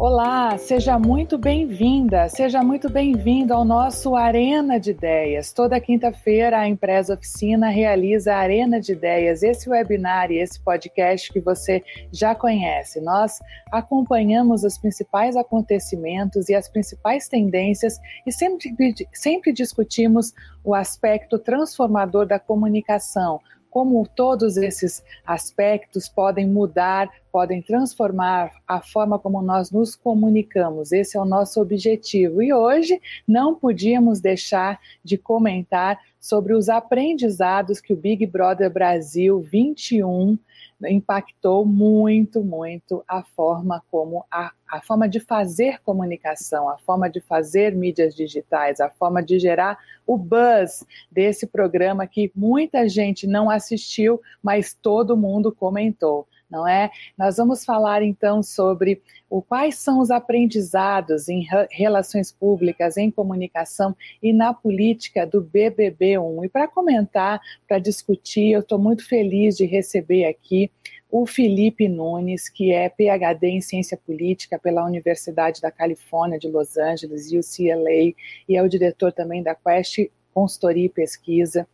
Olá, seja muito bem-vinda, seja muito bem-vindo ao nosso Arena de Ideias. Toda quinta-feira a Empresa Oficina realiza a Arena de Ideias, esse webinar e esse podcast que você já conhece. Nós acompanhamos os principais acontecimentos e as principais tendências e sempre, sempre discutimos o aspecto transformador da comunicação, como todos esses aspectos podem mudar, podem transformar a forma como nós nos comunicamos. Esse é o nosso objetivo. E hoje não podíamos deixar de comentar sobre os aprendizados que o Big Brother Brasil 21 impactou muito, muito a forma como a, a forma de fazer comunicação, a forma de fazer mídias digitais, a forma de gerar o buzz desse programa que muita gente não assistiu, mas todo mundo comentou não é? Nós vamos falar então sobre o, quais são os aprendizados em relações públicas, em comunicação e na política do BBB1. E para comentar, para discutir, eu estou muito feliz de receber aqui o Felipe Nunes, que é PhD em Ciência Política pela Universidade da Califórnia de Los Angeles, UCLA, e é o diretor também da Quest Consultoria e Pesquisa.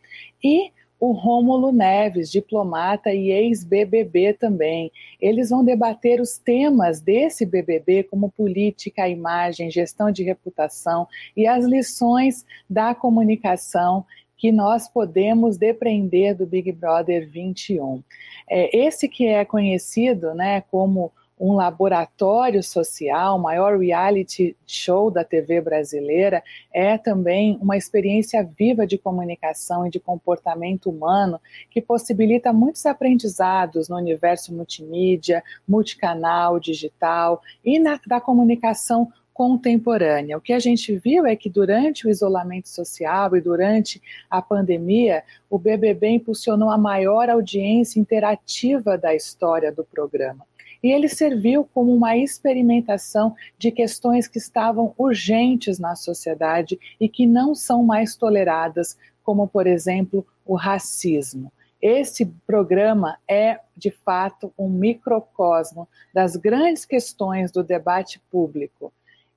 E o Rômulo Neves, diplomata e ex-BBB também. Eles vão debater os temas desse BBB, como política, imagem, gestão de reputação e as lições da comunicação que nós podemos depreender do Big Brother 21. É, esse que é conhecido né, como um laboratório social, o maior reality show da TV brasileira, é também uma experiência viva de comunicação e de comportamento humano que possibilita muitos aprendizados no universo multimídia, multicanal, digital e na, da comunicação contemporânea. O que a gente viu é que durante o isolamento social e durante a pandemia, o BBB impulsionou a maior audiência interativa da história do programa e ele serviu como uma experimentação de questões que estavam urgentes na sociedade e que não são mais toleradas, como, por exemplo, o racismo. Esse programa é, de fato, um microcosmo das grandes questões do debate público.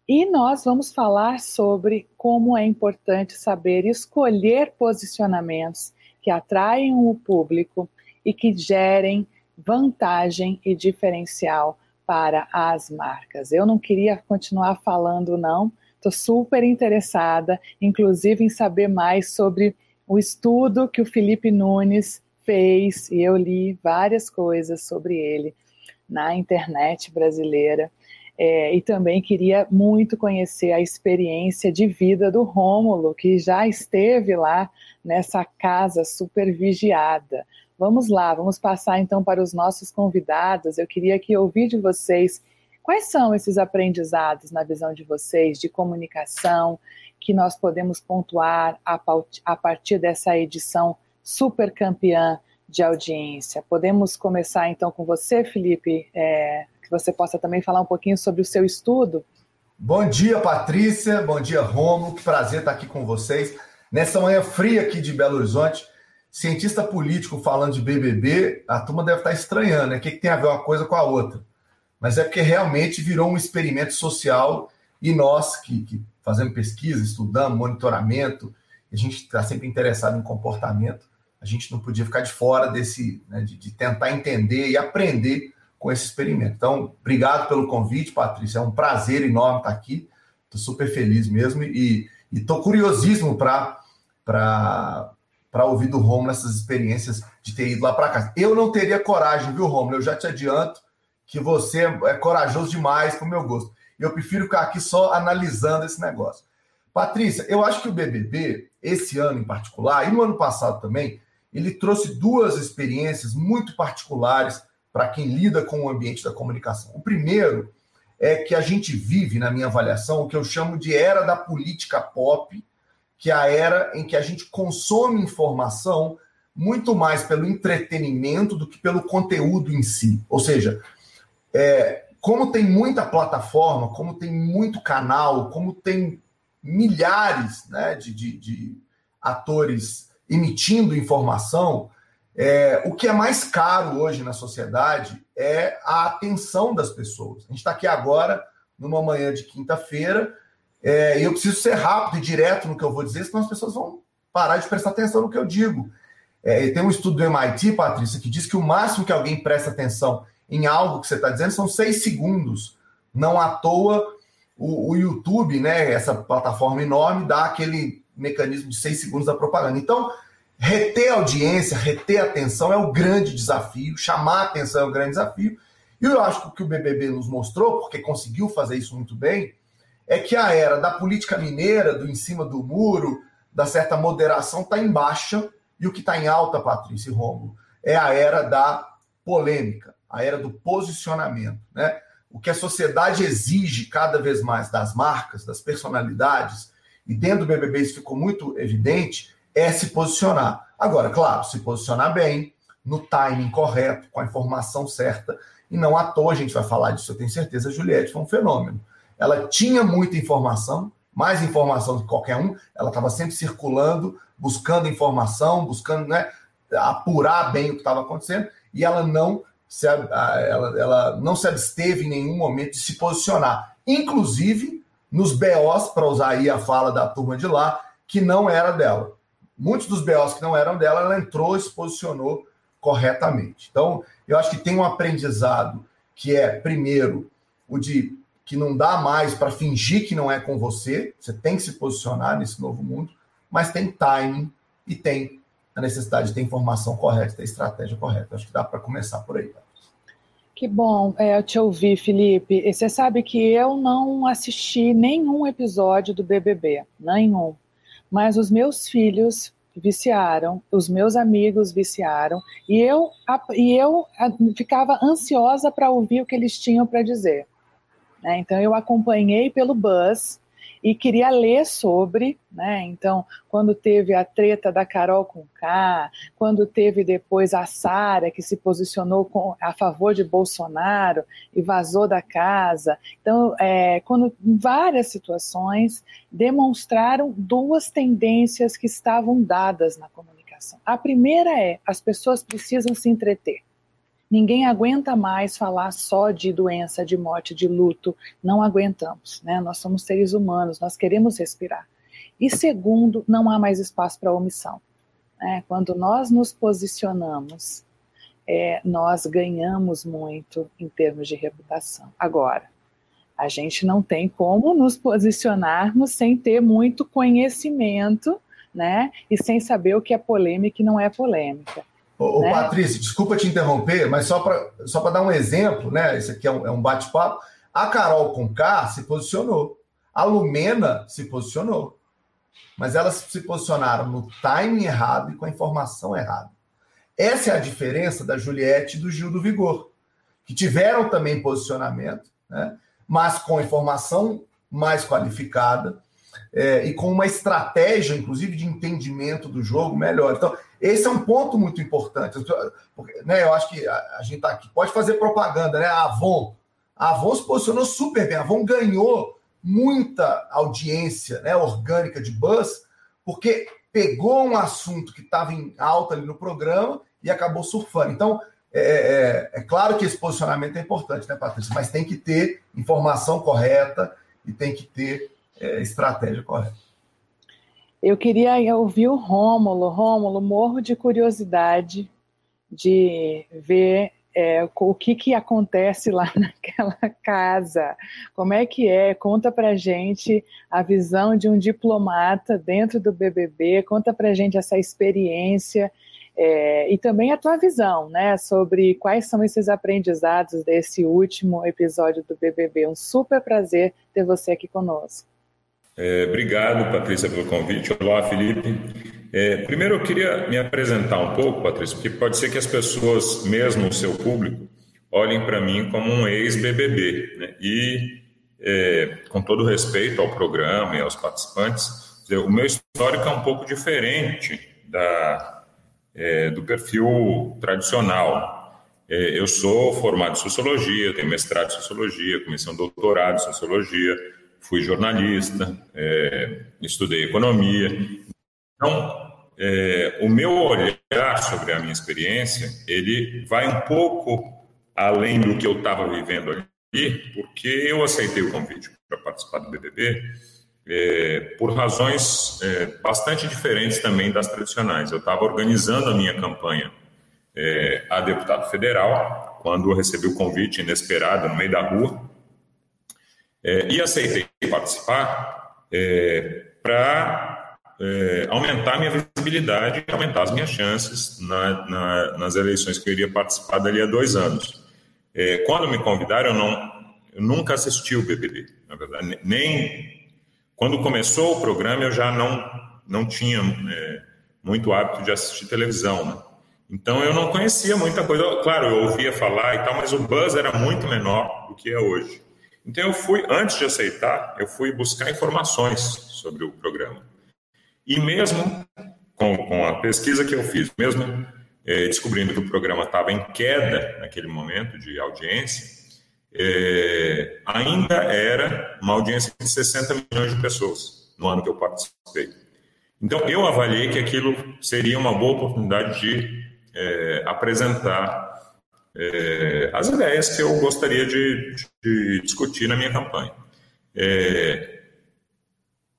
E nós vamos falar sobre como é importante saber escolher posicionamentos que atraem o público e que gerem vantagem e diferencial para as marcas. Eu não queria continuar falando, não. Estou super interessada, inclusive, em saber mais sobre o estudo que o Felipe Nunes fez, e eu li várias coisas sobre ele na internet brasileira. É, e também queria muito conhecer a experiência de vida do Rômulo, que já esteve lá nessa casa super vigiada. Vamos lá, vamos passar então para os nossos convidados. Eu queria que ouvir de vocês quais são esses aprendizados na visão de vocês de comunicação que nós podemos pontuar a partir dessa edição super campeã de audiência. Podemos começar então com você, Felipe, é, que você possa também falar um pouquinho sobre o seu estudo. Bom dia, Patrícia. Bom dia, Romo. Que prazer estar aqui com vocês nessa manhã fria aqui de Belo Horizonte cientista político falando de BBB, a turma deve estar estranhando, né? O que, que tem a ver uma coisa com a outra? Mas é porque realmente virou um experimento social e nós que, que fazemos pesquisa, estudamos, monitoramento, a gente está sempre interessado em comportamento, a gente não podia ficar de fora desse, né, de, de, tentar entender e aprender com esse experimento. Então, obrigado pelo convite, Patrícia, é um prazer enorme estar aqui, estou super feliz mesmo e estou curiosíssimo para para ouvir do Romulo essas experiências de ter ido lá para casa. Eu não teria coragem, viu, Romulo? Eu já te adianto que você é corajoso demais para o meu gosto. Eu prefiro ficar aqui só analisando esse negócio. Patrícia, eu acho que o BBB, esse ano em particular, e no ano passado também, ele trouxe duas experiências muito particulares para quem lida com o ambiente da comunicação. O primeiro é que a gente vive, na minha avaliação, o que eu chamo de era da política pop, que é a era em que a gente consome informação muito mais pelo entretenimento do que pelo conteúdo em si. Ou seja, é, como tem muita plataforma, como tem muito canal, como tem milhares né, de, de, de atores emitindo informação, é, o que é mais caro hoje na sociedade é a atenção das pessoas. A gente está aqui agora numa manhã de quinta-feira, é, e eu preciso ser rápido e direto no que eu vou dizer, senão as pessoas vão parar de prestar atenção no que eu digo. É, tem um estudo do MIT, Patrícia, que diz que o máximo que alguém presta atenção em algo que você está dizendo são seis segundos. Não à toa o, o, YouTube, né, essa plataforma enorme, dá aquele mecanismo de seis segundos da propaganda. Então, reter audiência, reter atenção é o grande desafio, chamar atenção é o grande desafio. E eu acho que o que o BBB nos mostrou, porque conseguiu fazer isso muito bem, é que a era da política mineira, do em cima do muro, da certa moderação, está em baixa, e o que está em alta, Patrícia e Romulo, é a era da polêmica, a era do posicionamento. Né? O que a sociedade exige cada vez mais das marcas, das personalidades, e dentro do BBB isso ficou muito evidente, é se posicionar. Agora, claro, se posicionar bem, no timing correto, com a informação certa, e não à toa a gente vai falar disso, eu tenho certeza, Juliette foi um fenômeno. Ela tinha muita informação, mais informação do que qualquer um, ela estava sempre circulando, buscando informação, buscando né, apurar bem o que estava acontecendo, e ela não se, ela, ela não se absteve em nenhum momento de se posicionar, inclusive nos BOs, para usar aí a fala da turma de lá, que não era dela. Muitos dos BOs que não eram dela, ela entrou e se posicionou corretamente. Então, eu acho que tem um aprendizado que é, primeiro, o de que não dá mais para fingir que não é com você, você tem que se posicionar nesse novo mundo, mas tem timing e tem a necessidade de ter informação correta, ter estratégia correta. Acho que dá para começar por aí. Que bom é, eu te ouvir, Felipe. E você sabe que eu não assisti nenhum episódio do BBB, nenhum. Mas os meus filhos viciaram, os meus amigos viciaram, e eu, e eu ficava ansiosa para ouvir o que eles tinham para dizer. Né? Então eu acompanhei pelo Buzz e queria ler sobre, né? Então, quando teve a treta da Carol com K, quando teve depois a Sara que se posicionou com, a favor de Bolsonaro e vazou da casa. Então, é, quando várias situações demonstraram duas tendências que estavam dadas na comunicação. A primeira é as pessoas precisam se entreter. Ninguém aguenta mais falar só de doença, de morte, de luto. Não aguentamos, né? Nós somos seres humanos, nós queremos respirar. E segundo, não há mais espaço para omissão. Né? Quando nós nos posicionamos, é, nós ganhamos muito em termos de reputação. Agora, a gente não tem como nos posicionarmos sem ter muito conhecimento, né? E sem saber o que é polêmica e não é polêmica. Ô, né? Patrícia, desculpa te interromper, mas só para só dar um exemplo, né? Isso aqui é um, é um bate-papo. A Carol com K se posicionou. A Lumena se posicionou. Mas elas se posicionaram no timing errado e com a informação errada. Essa é a diferença da Juliette e do Gil do Vigor, que tiveram também posicionamento, né? mas com informação mais qualificada é, e com uma estratégia, inclusive, de entendimento do jogo melhor. Então, esse é um ponto muito importante. Porque, né, eu acho que a, a gente está aqui, pode fazer propaganda, né? A Avon. A Avon se posicionou super bem. A Avon ganhou muita audiência né, orgânica de buzz, porque pegou um assunto que estava em alta ali no programa e acabou surfando. Então, é, é, é, claro que esse posicionamento é importante, né, Patrícia? Mas tem que ter informação correta e tem que ter é, estratégia correta. Eu queria ouvir o Rômulo. Rômulo, morro de curiosidade de ver é, o que, que acontece lá naquela casa. Como é que é? Conta pra gente a visão de um diplomata dentro do BBB, conta pra gente essa experiência é, e também a tua visão, né, sobre quais são esses aprendizados desse último episódio do BBB. Um super prazer ter você aqui conosco. É, obrigado, Patrícia, pelo convite. Olá, Felipe. É, primeiro, eu queria me apresentar um pouco, Patrícia, porque pode ser que as pessoas, mesmo o seu público, olhem para mim como um ex-BBB. Né? E, é, com todo respeito ao programa e aos participantes, o meu histórico é um pouco diferente da, é, do perfil tradicional. É, eu sou formado em Sociologia, tenho mestrado em Sociologia, comecei um doutorado em Sociologia, fui jornalista, é, estudei economia. Então, é, o meu olhar sobre a minha experiência, ele vai um pouco além do que eu estava vivendo ali porque eu aceitei o convite para participar do BBB é, por razões é, bastante diferentes também das tradicionais. Eu estava organizando a minha campanha é, a deputado federal, quando eu recebi o convite inesperado no meio da rua, é, e aceitei participar é, para é, aumentar minha visibilidade e aumentar as minhas chances na, na, nas eleições que eu iria participar dali a dois anos. É, quando me convidaram, eu, não, eu nunca assisti o BBB, na verdade, nem quando começou o programa eu já não, não tinha é, muito hábito de assistir televisão, né? Então eu não conhecia muita coisa. Claro, eu ouvia falar e tal, mas o buzz era muito menor do que é hoje. Então eu fui, antes de aceitar, eu fui buscar informações sobre o programa. E mesmo com, com a pesquisa que eu fiz, mesmo é, descobrindo que o programa estava em queda naquele momento de audiência, é, ainda era uma audiência de 60 milhões de pessoas no ano que eu participei. Então eu avaliei que aquilo seria uma boa oportunidade de é, apresentar é, as ideias que eu gostaria de, de discutir na minha campanha. É,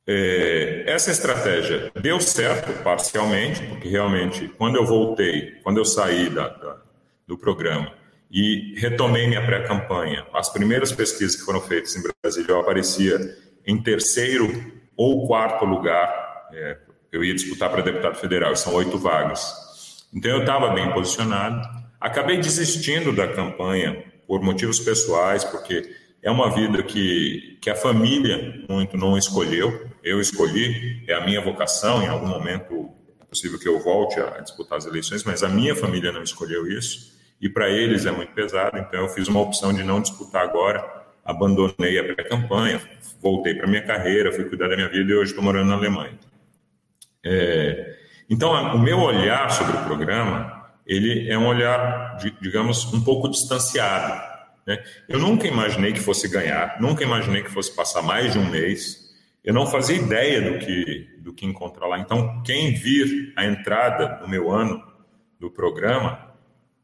é, essa estratégia deu certo parcialmente, porque realmente, quando eu voltei, quando eu saí da, da, do programa e retomei minha pré-campanha, as primeiras pesquisas que foram feitas em Brasília, eu aparecia em terceiro ou quarto lugar. É, eu ia disputar para deputado federal, são oito vagas. Então eu estava bem posicionado. Acabei desistindo da campanha por motivos pessoais, porque é uma vida que, que a família muito não escolheu. Eu escolhi, é a minha vocação. Em algum momento é possível que eu volte a disputar as eleições, mas a minha família não escolheu isso. E para eles é muito pesado, então eu fiz uma opção de não disputar agora. Abandonei a pré-campanha, voltei para minha carreira, fui cuidar da minha vida e hoje estou morando na Alemanha. É, então, o meu olhar sobre o programa, ele é um olhar, digamos, um pouco distanciado. Né? Eu nunca imaginei que fosse ganhar, nunca imaginei que fosse passar mais de um mês. Eu não fazia ideia do que, do que encontrar lá. Então, quem vir a entrada do meu ano do programa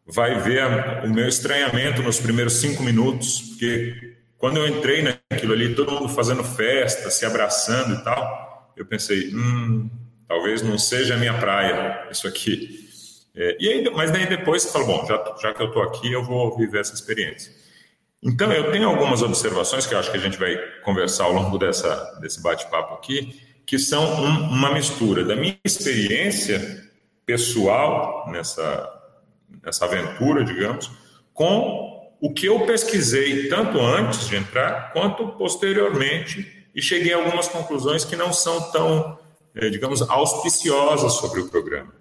vai ver a, o meu estranhamento nos primeiros cinco minutos, porque quando eu entrei naquilo ali, todo mundo fazendo festa, se abraçando e tal, eu pensei, hum, talvez não seja a minha praia isso aqui. É, e aí, mas daí depois você fala, bom, já, já que eu estou aqui, eu vou viver essa experiência. Então, eu tenho algumas observações que eu acho que a gente vai conversar ao longo dessa, desse bate-papo aqui, que são um, uma mistura da minha experiência pessoal nessa, nessa aventura, digamos, com o que eu pesquisei tanto antes de entrar quanto posteriormente e cheguei a algumas conclusões que não são tão é, digamos, auspiciosas sobre o programa.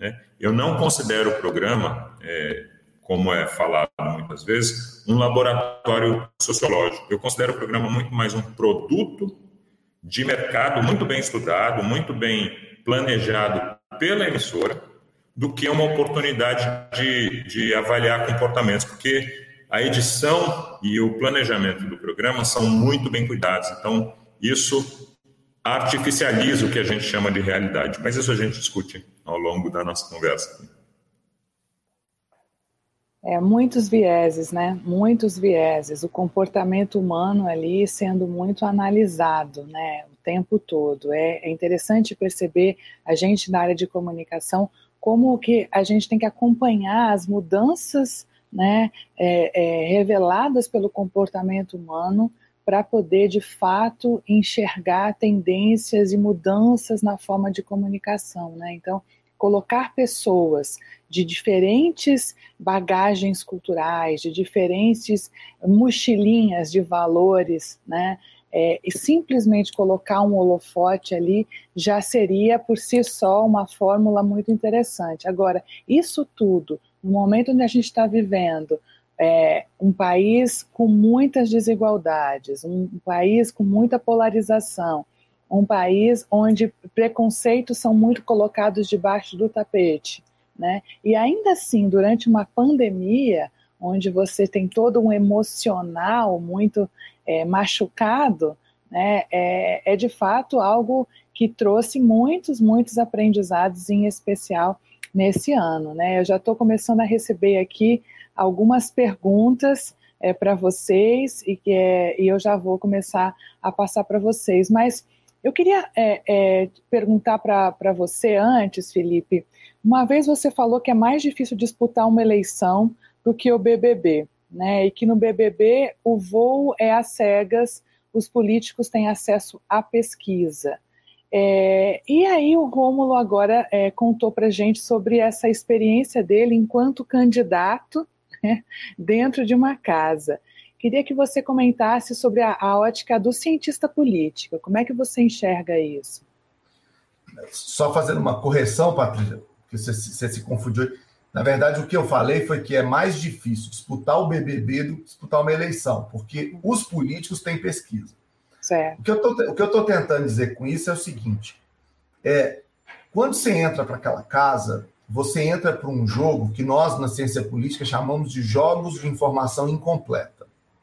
Né? Eu não considero o programa, é, como é falado muitas vezes, um laboratório sociológico. Eu considero o programa muito mais um produto de mercado muito bem estudado, muito bem planejado pela emissora, do que uma oportunidade de, de avaliar comportamentos, porque a edição e o planejamento do programa são muito bem cuidados. Então, isso artificializa o que a gente chama de realidade. Mas isso a gente discute ao longo da nossa conversa. É, muitos vieses, né? Muitos vieses. O comportamento humano ali sendo muito analisado, né? O tempo todo. É, é interessante perceber a gente na área de comunicação como que a gente tem que acompanhar as mudanças, né? É, é, reveladas pelo comportamento humano para poder de fato enxergar tendências e mudanças na forma de comunicação, né? Então, colocar pessoas de diferentes bagagens culturais, de diferentes mochilinhas de valores, né? É, e simplesmente colocar um holofote ali já seria por si só uma fórmula muito interessante. Agora, isso tudo, no momento onde a gente está vivendo, é, um país com muitas desigualdades, um, um país com muita polarização, um país onde preconceitos são muito colocados debaixo do tapete. Né? E ainda assim, durante uma pandemia, onde você tem todo um emocional muito é, machucado, né, é, é de fato algo que trouxe muitos, muitos aprendizados, em especial nesse ano. Né? Eu já estou começando a receber aqui algumas perguntas é, para vocês e que é, e eu já vou começar a passar para vocês. Mas eu queria é, é, perguntar para você antes, Felipe. Uma vez você falou que é mais difícil disputar uma eleição do que o BBB, né? E que no BBB o voo é às cegas, os políticos têm acesso à pesquisa. É, e aí o Rômulo agora é, contou para gente sobre essa experiência dele enquanto candidato né, dentro de uma casa. Queria que você comentasse sobre a, a ótica do cientista político. Como é que você enxerga isso? Só fazendo uma correção, Patrícia, que você, você se confundiu. Na verdade, o que eu falei foi que é mais difícil disputar o BBB do que disputar uma eleição, porque os políticos têm pesquisa. Certo. O que eu estou tentando dizer com isso é o seguinte: é, quando você entra para aquela casa, você entra para um jogo que nós, na ciência política, chamamos de jogos de informação incompleta.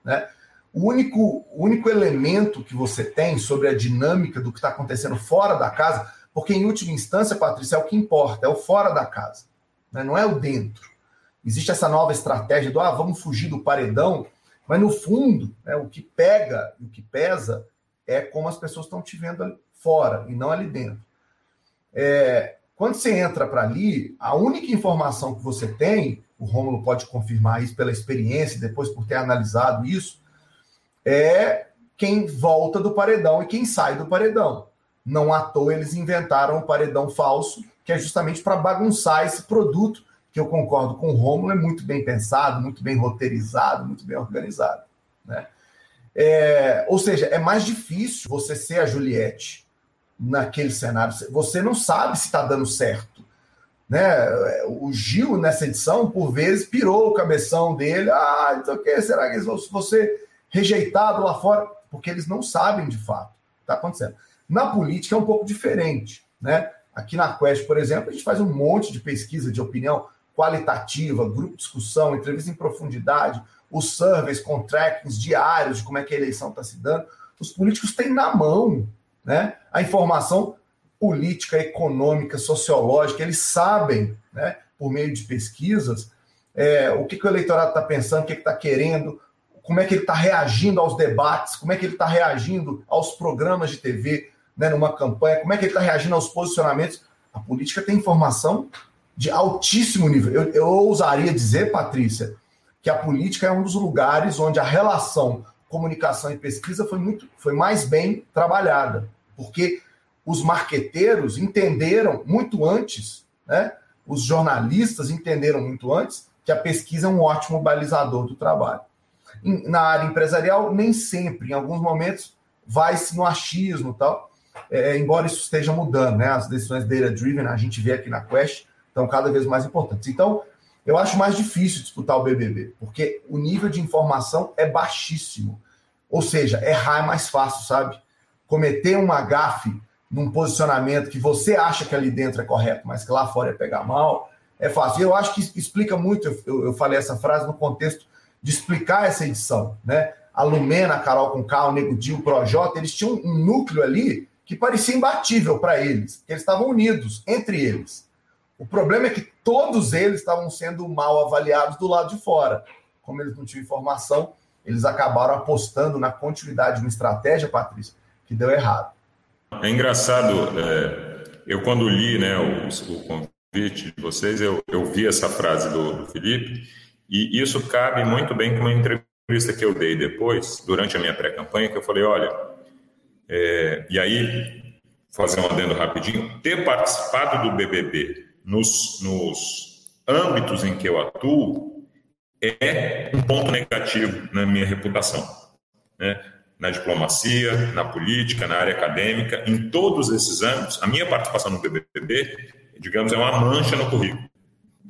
Né? O único, o único elemento que você tem sobre a dinâmica do que está acontecendo fora da casa, porque em última instância, Patrícia, é o que importa, é o fora da casa, né? não é o dentro. Existe essa nova estratégia do ah, vamos fugir do paredão, mas no fundo, né, o que pega e o que pesa é como as pessoas estão te vendo ali fora e não ali dentro. É, quando você entra para ali, a única informação que você tem, o Rômulo pode confirmar isso pela experiência, depois por ter analisado isso, é quem volta do paredão e quem sai do paredão. Não à toa eles inventaram um paredão falso, que é justamente para bagunçar esse produto, que eu concordo com o Rômulo, é muito bem pensado, muito bem roteirizado, muito bem organizado. Né? É, ou seja, é mais difícil você ser a Juliette naquele cenário. Você não sabe se está dando certo. Né? O Gil, nessa edição, por vezes, pirou o cabeção dele. Ah, então o que? Será que eles vão ser rejeitados lá fora? Porque eles não sabem de fato o que está acontecendo. Na política é um pouco diferente. Né? Aqui na Quest, por exemplo, a gente faz um monte de pesquisa de opinião qualitativa, grupo de discussão, entrevista em profundidade, os surveys com trackings diários de como é que a eleição está se dando. Os políticos têm na mão né? A informação política, econômica, sociológica, eles sabem, né, por meio de pesquisas, é, o que, que o eleitorado está pensando, o que está querendo, como é que ele está reagindo aos debates, como é que ele está reagindo aos programas de TV né, numa campanha, como é que ele está reagindo aos posicionamentos. A política tem informação de altíssimo nível. Eu, eu ousaria dizer, Patrícia, que a política é um dos lugares onde a relação comunicação e pesquisa foi muito foi mais bem trabalhada porque os marqueteiros entenderam muito antes, né? Os jornalistas entenderam muito antes que a pesquisa é um ótimo balizador do trabalho. Na área empresarial, nem sempre, em alguns momentos, vai-se no achismo tal, é, embora isso esteja mudando, né? As decisões data-driven, a gente vê aqui na Quest, estão cada vez mais importantes. Então, eu acho mais difícil disputar o BBB, porque o nível de informação é baixíssimo. Ou seja, errar é mais fácil, sabe? cometer um agafe num posicionamento que você acha que ali dentro é correto, mas que lá fora é pegar mal, é fácil. Eu acho que explica muito, eu, eu falei essa frase no contexto de explicar essa edição, né? A Lumena, a Carol com o Nego Di, o Projota, eles tinham um núcleo ali que parecia imbatível para eles, que eles estavam unidos entre eles. O problema é que todos eles estavam sendo mal avaliados do lado de fora. Como eles não tinham informação, eles acabaram apostando na continuidade de uma estratégia, Patrícia, que deu errado. É engraçado, é, eu quando li né, o, o, convite de vocês, eu, eu vi essa frase do, do Felipe, e isso cabe muito bem com uma entrevista que eu dei depois, durante a minha pré-campanha, que eu falei, olha, é, e aí, fazer um adendo rapidinho, ter participado do BBB nos, nos âmbitos em que eu atuo é um ponto negativo na minha reputação. Né? Na diplomacia, na política, na área acadêmica, em todos esses âmbitos, a minha participação no BBB, digamos, é uma mancha no currículo.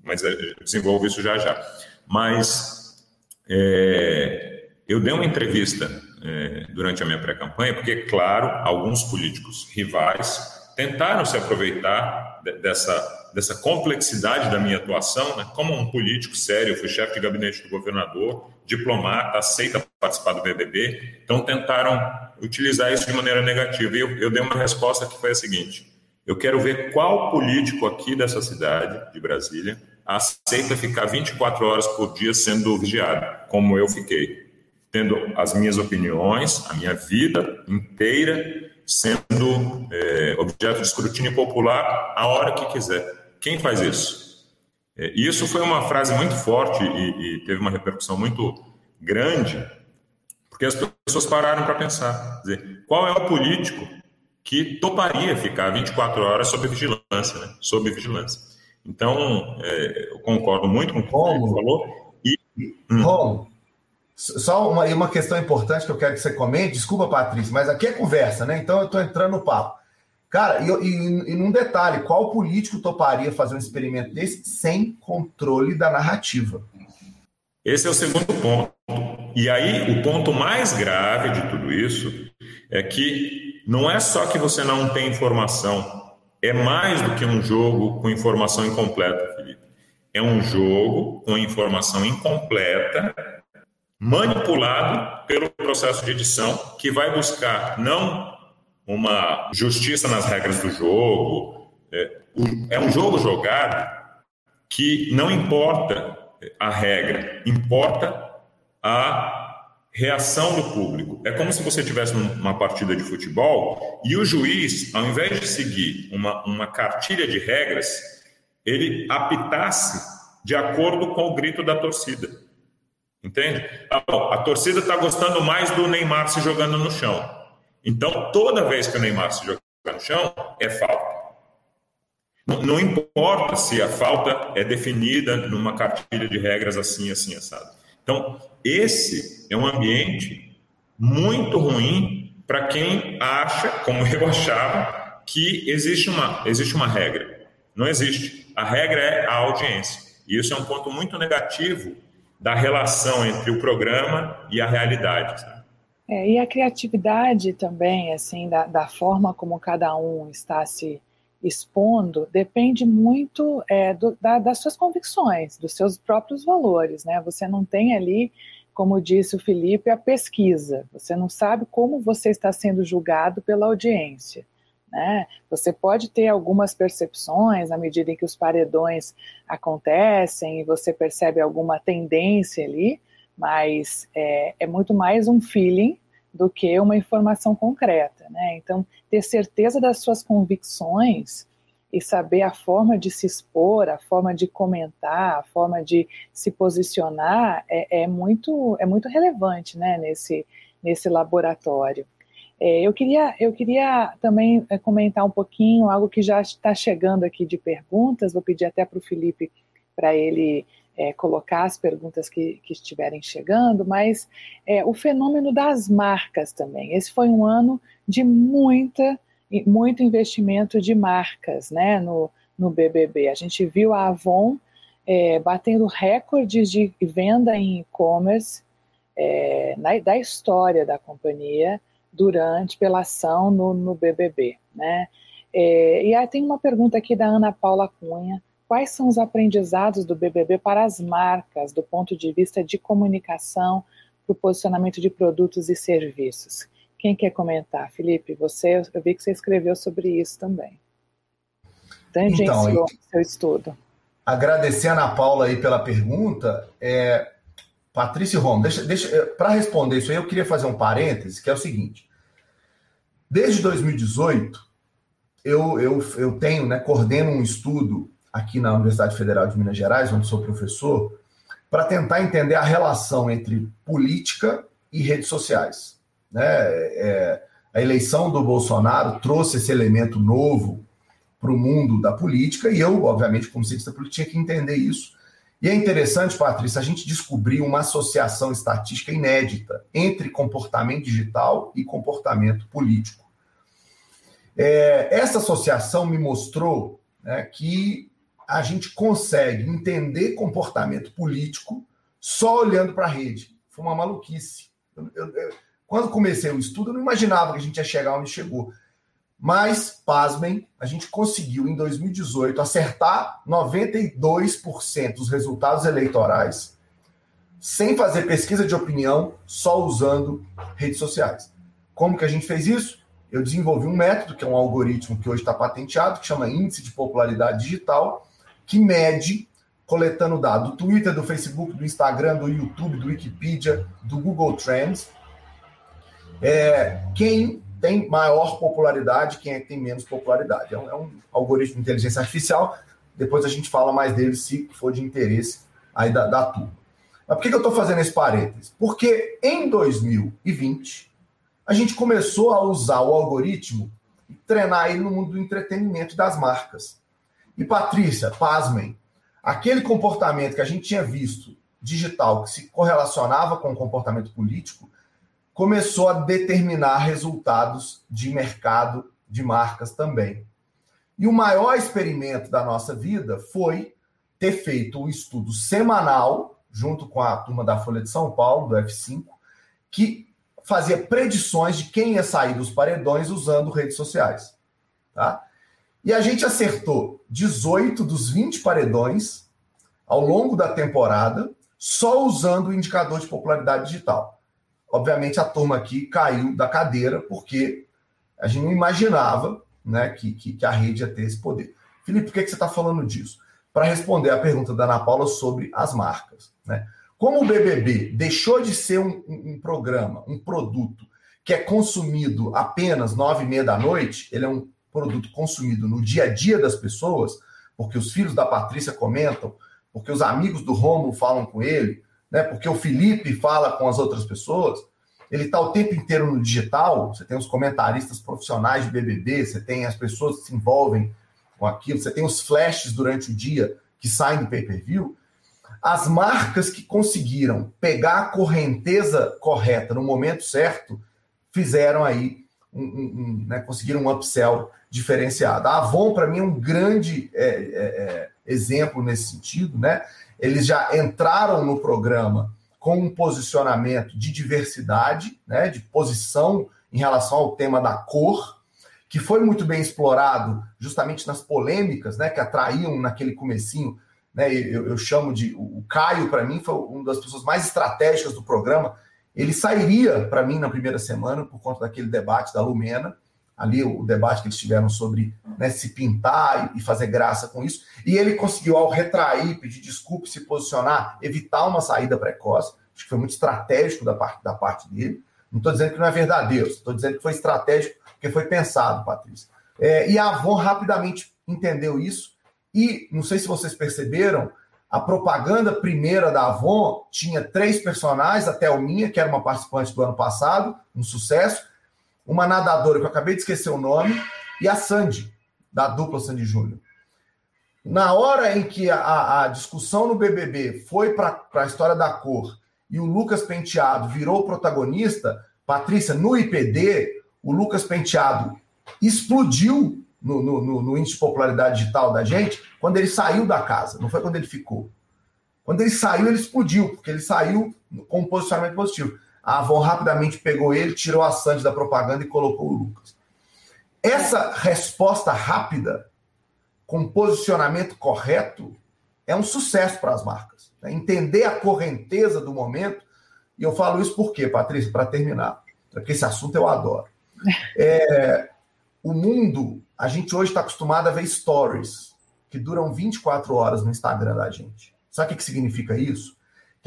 Mas eh, desenvolvo isso já já. Mas é, eu dei uma entrevista é, durante a minha pré-campanha, porque, claro, alguns políticos rivais tentaram se aproveitar dessa, dessa complexidade da minha atuação, né? como um político sério, eu fui chefe de gabinete do governador, diplomata, aceita participar do BBB, então tentaram utilizar isso de maneira negativa. E eu, eu dei uma resposta que foi a seguinte: eu quero ver qual político aqui dessa cidade, de Brasília, aceita ficar 24 horas por dia sendo vigiado, como eu fiquei. tendo as minhas opiniões, a minha vida inteira sendo é, objeto de escrutínio popular a hora que quiser. Quem faz isso? É, isso foi uma frase muito forte e, e teve uma repercussão muito grande, porque as pessoas pararam para pensar. Dizer, qual é o político que toparia ficar 24 horas sob vigilância, né? sob vigilância? Então, é, eu concordo muito com o que você falou. E, hum. Só uma, uma questão importante que eu quero que você comente. Desculpa, Patrícia, mas aqui é conversa, né? Então eu estou entrando no papo. Cara, e, e, e num detalhe, qual político toparia fazer um experimento desse sem controle da narrativa? Esse é o segundo ponto. E aí, o ponto mais grave de tudo isso é que não é só que você não tem informação, é mais do que um jogo com informação incompleta, Felipe. É um jogo com informação incompleta manipulado pelo processo de edição, que vai buscar não uma justiça nas regras do jogo, é, é um jogo jogado que não importa a regra, importa a reação do público. É como se você tivesse uma partida de futebol e o juiz, ao invés de seguir uma, uma cartilha de regras, ele apitasse de acordo com o grito da torcida. Entende? Ah, a torcida está gostando mais do Neymar se jogando no chão. Então, toda vez que o Neymar se jogar no chão, é falta. Não, não importa se a falta é definida numa cartilha de regras assim, assim, assado. Então, esse é um ambiente muito ruim para quem acha, como eu achava, que existe uma, existe uma regra. Não existe. A regra é a audiência. E isso é um ponto muito negativo da relação entre o programa e a realidade. É, e a criatividade também, assim, da, da, forma como cada um está se expondo, depende muito é, do, da, das suas convicções, dos seus próprios valores, né? Você não tem ali, como disse o Felipe, a pesquisa. Você não sabe como você está sendo julgado pela audiência. Né? Você pode ter algumas percepções à medida em que os paredões acontecem e você percebe alguma tendência ali, mas é, é muito mais um feeling do que uma informação concreta. Né? Então, ter certeza das suas convicções e saber a forma de se expor, a forma de comentar, a forma de se posicionar é, é muito, é muito relevante né, nesse, nesse laboratório. É, eu, queria, eu queria também é, comentar um pouquinho algo que já está chegando aqui de perguntas, vou pedir até para o Felipe para ele é, colocar as perguntas que, que estiverem chegando, mas é, o fenômeno das marcas também. Esse foi um ano de muita, muito investimento de marcas né, no, no BBB. A gente viu a Avon é, batendo recordes de venda em e-commerce é, da história da companhia durante, pela ação no, no BBB. Né? É, e aí tem uma pergunta aqui da Ana Paula Cunha. Quais são os aprendizados do BBB para as marcas, do ponto de vista de comunicação, para o posicionamento de produtos e serviços? Quem quer comentar? Felipe, você, eu vi que você escreveu sobre isso também. Tangenciou então, seu estudo. Agradecer a Ana Paula aí pela pergunta. É, Patrícia Rom, deixa, deixa, para responder isso aí, eu queria fazer um parêntese, que é o seguinte. Desde 2018, eu, eu, eu tenho, né, coordeno um estudo aqui na Universidade Federal de Minas Gerais, onde sou professor, para tentar entender a relação entre política e redes sociais. Né? É, a eleição do Bolsonaro trouxe esse elemento novo para o mundo da política, e eu, obviamente, como cientista político, tinha que entender isso. E é interessante, Patrícia, a gente descobrir uma associação estatística inédita entre comportamento digital e comportamento político. É, essa associação me mostrou né, que a gente consegue entender comportamento político só olhando para a rede. Foi uma maluquice. Eu, eu, eu, quando comecei o estudo, eu não imaginava que a gente ia chegar onde chegou. Mas, pasmem, a gente conseguiu em 2018 acertar 92% dos resultados eleitorais sem fazer pesquisa de opinião, só usando redes sociais. Como que a gente fez isso? Eu desenvolvi um método, que é um algoritmo que hoje está patenteado, que chama Índice de Popularidade Digital, que mede coletando dados do Twitter, do Facebook, do Instagram, do YouTube, do Wikipedia, do Google Trends. É, quem tem maior popularidade, quem é que tem menos popularidade. É um, é um, algoritmo de inteligência artificial. Depois a gente fala mais dele se for de interesse aí da, da turma. Mas por que, que eu estou fazendo esse parênteses? Porque em 2020 a gente começou a usar o algoritmo e treinar ele no mundo do entretenimento das marcas. E Patrícia, pasmem, aquele comportamento que a gente tinha visto digital que se correlacionava com o comportamento político começou a determinar resultados de mercado de marcas também. E o maior experimento da nossa vida foi ter feito um estudo semanal, junto com a turma da Folha de São Paulo, do F5, que fazia predições de quem ia sair dos paredões usando redes sociais. Tá? E a gente acertou 18 dos 20 paredões ao longo da temporada, só usando o indicador de popularidade digital. Obviamente, a turma aqui caiu da cadeira, porque a gente não imaginava né, que, que, que a rede ia ter esse poder. Felipe, por que, que você está falando disso? Para responder a pergunta da Ana Paula sobre as marcas. Né? Como o BBB deixou de ser um, um, um programa, um produto que é consumido apenas nove e meia da noite, ele é um produto consumido no dia a dia das pessoas, porque os filhos da Patrícia comentam, porque os amigos do Romulo falam com ele, né? Porque o Felipe fala com as outras pessoas, ele está o tempo inteiro no digital. Você tem os comentaristas profissionais de BBB, você tem as pessoas que se envolvem com aquilo, você tem os flashes durante o dia que saem do pay-per-view. As marcas que conseguiram pegar a correnteza correta no momento certo fizeram aí um, um, um né, conseguiram um upsell diferenciado. A Avon, para mim, é um grande é, é, é, exemplo nesse sentido, né? Eles já entraram no programa com um posicionamento de diversidade, né, de posição em relação ao tema da cor, que foi muito bem explorado justamente nas polêmicas, né, que atraíam naquele comecinho, né, eu, eu chamo de o Caio para mim foi uma das pessoas mais estratégicas do programa. Ele sairia para mim na primeira semana por conta daquele debate da Lumena, ali o debate que eles tiveram sobre né, se pintar e fazer graça com isso. E ele conseguiu, ao retrair, pedir desculpa, se posicionar, evitar uma saída precoce. Acho que foi muito estratégico da parte, da parte dele. Não estou dizendo que não é verdadeiro, estou dizendo que foi estratégico porque foi pensado, Patrícia. É, e a Avon rapidamente entendeu isso. E não sei se vocês perceberam, a propaganda primeira da Avon tinha três personagens, a Thelminha, que era uma participante do ano passado, um sucesso, uma nadadora que eu acabei de esquecer o nome, e a Sandy, da dupla Sandy Júnior. Na hora em que a, a discussão no BBB foi para a história da cor e o Lucas Penteado virou protagonista, Patrícia, no IPD, o Lucas Penteado explodiu no, no, no, índice de popularidade digital da gente quando ele saiu da casa, não foi quando ele ficou. Quando ele saiu, ele explodiu, porque ele saiu com um posicionamento positivo. A Avon rapidamente pegou ele, tirou a Sandy da propaganda e colocou o Lucas. Essa resposta rápida, com posicionamento correto, é um sucesso para as marcas. Né? Entender a correnteza do momento, e eu falo isso por quê, Patrícia, para terminar, porque esse assunto eu adoro. É, o mundo, a gente hoje está acostumado a ver stories que duram 24 horas no Instagram da gente. Sabe o que significa isso?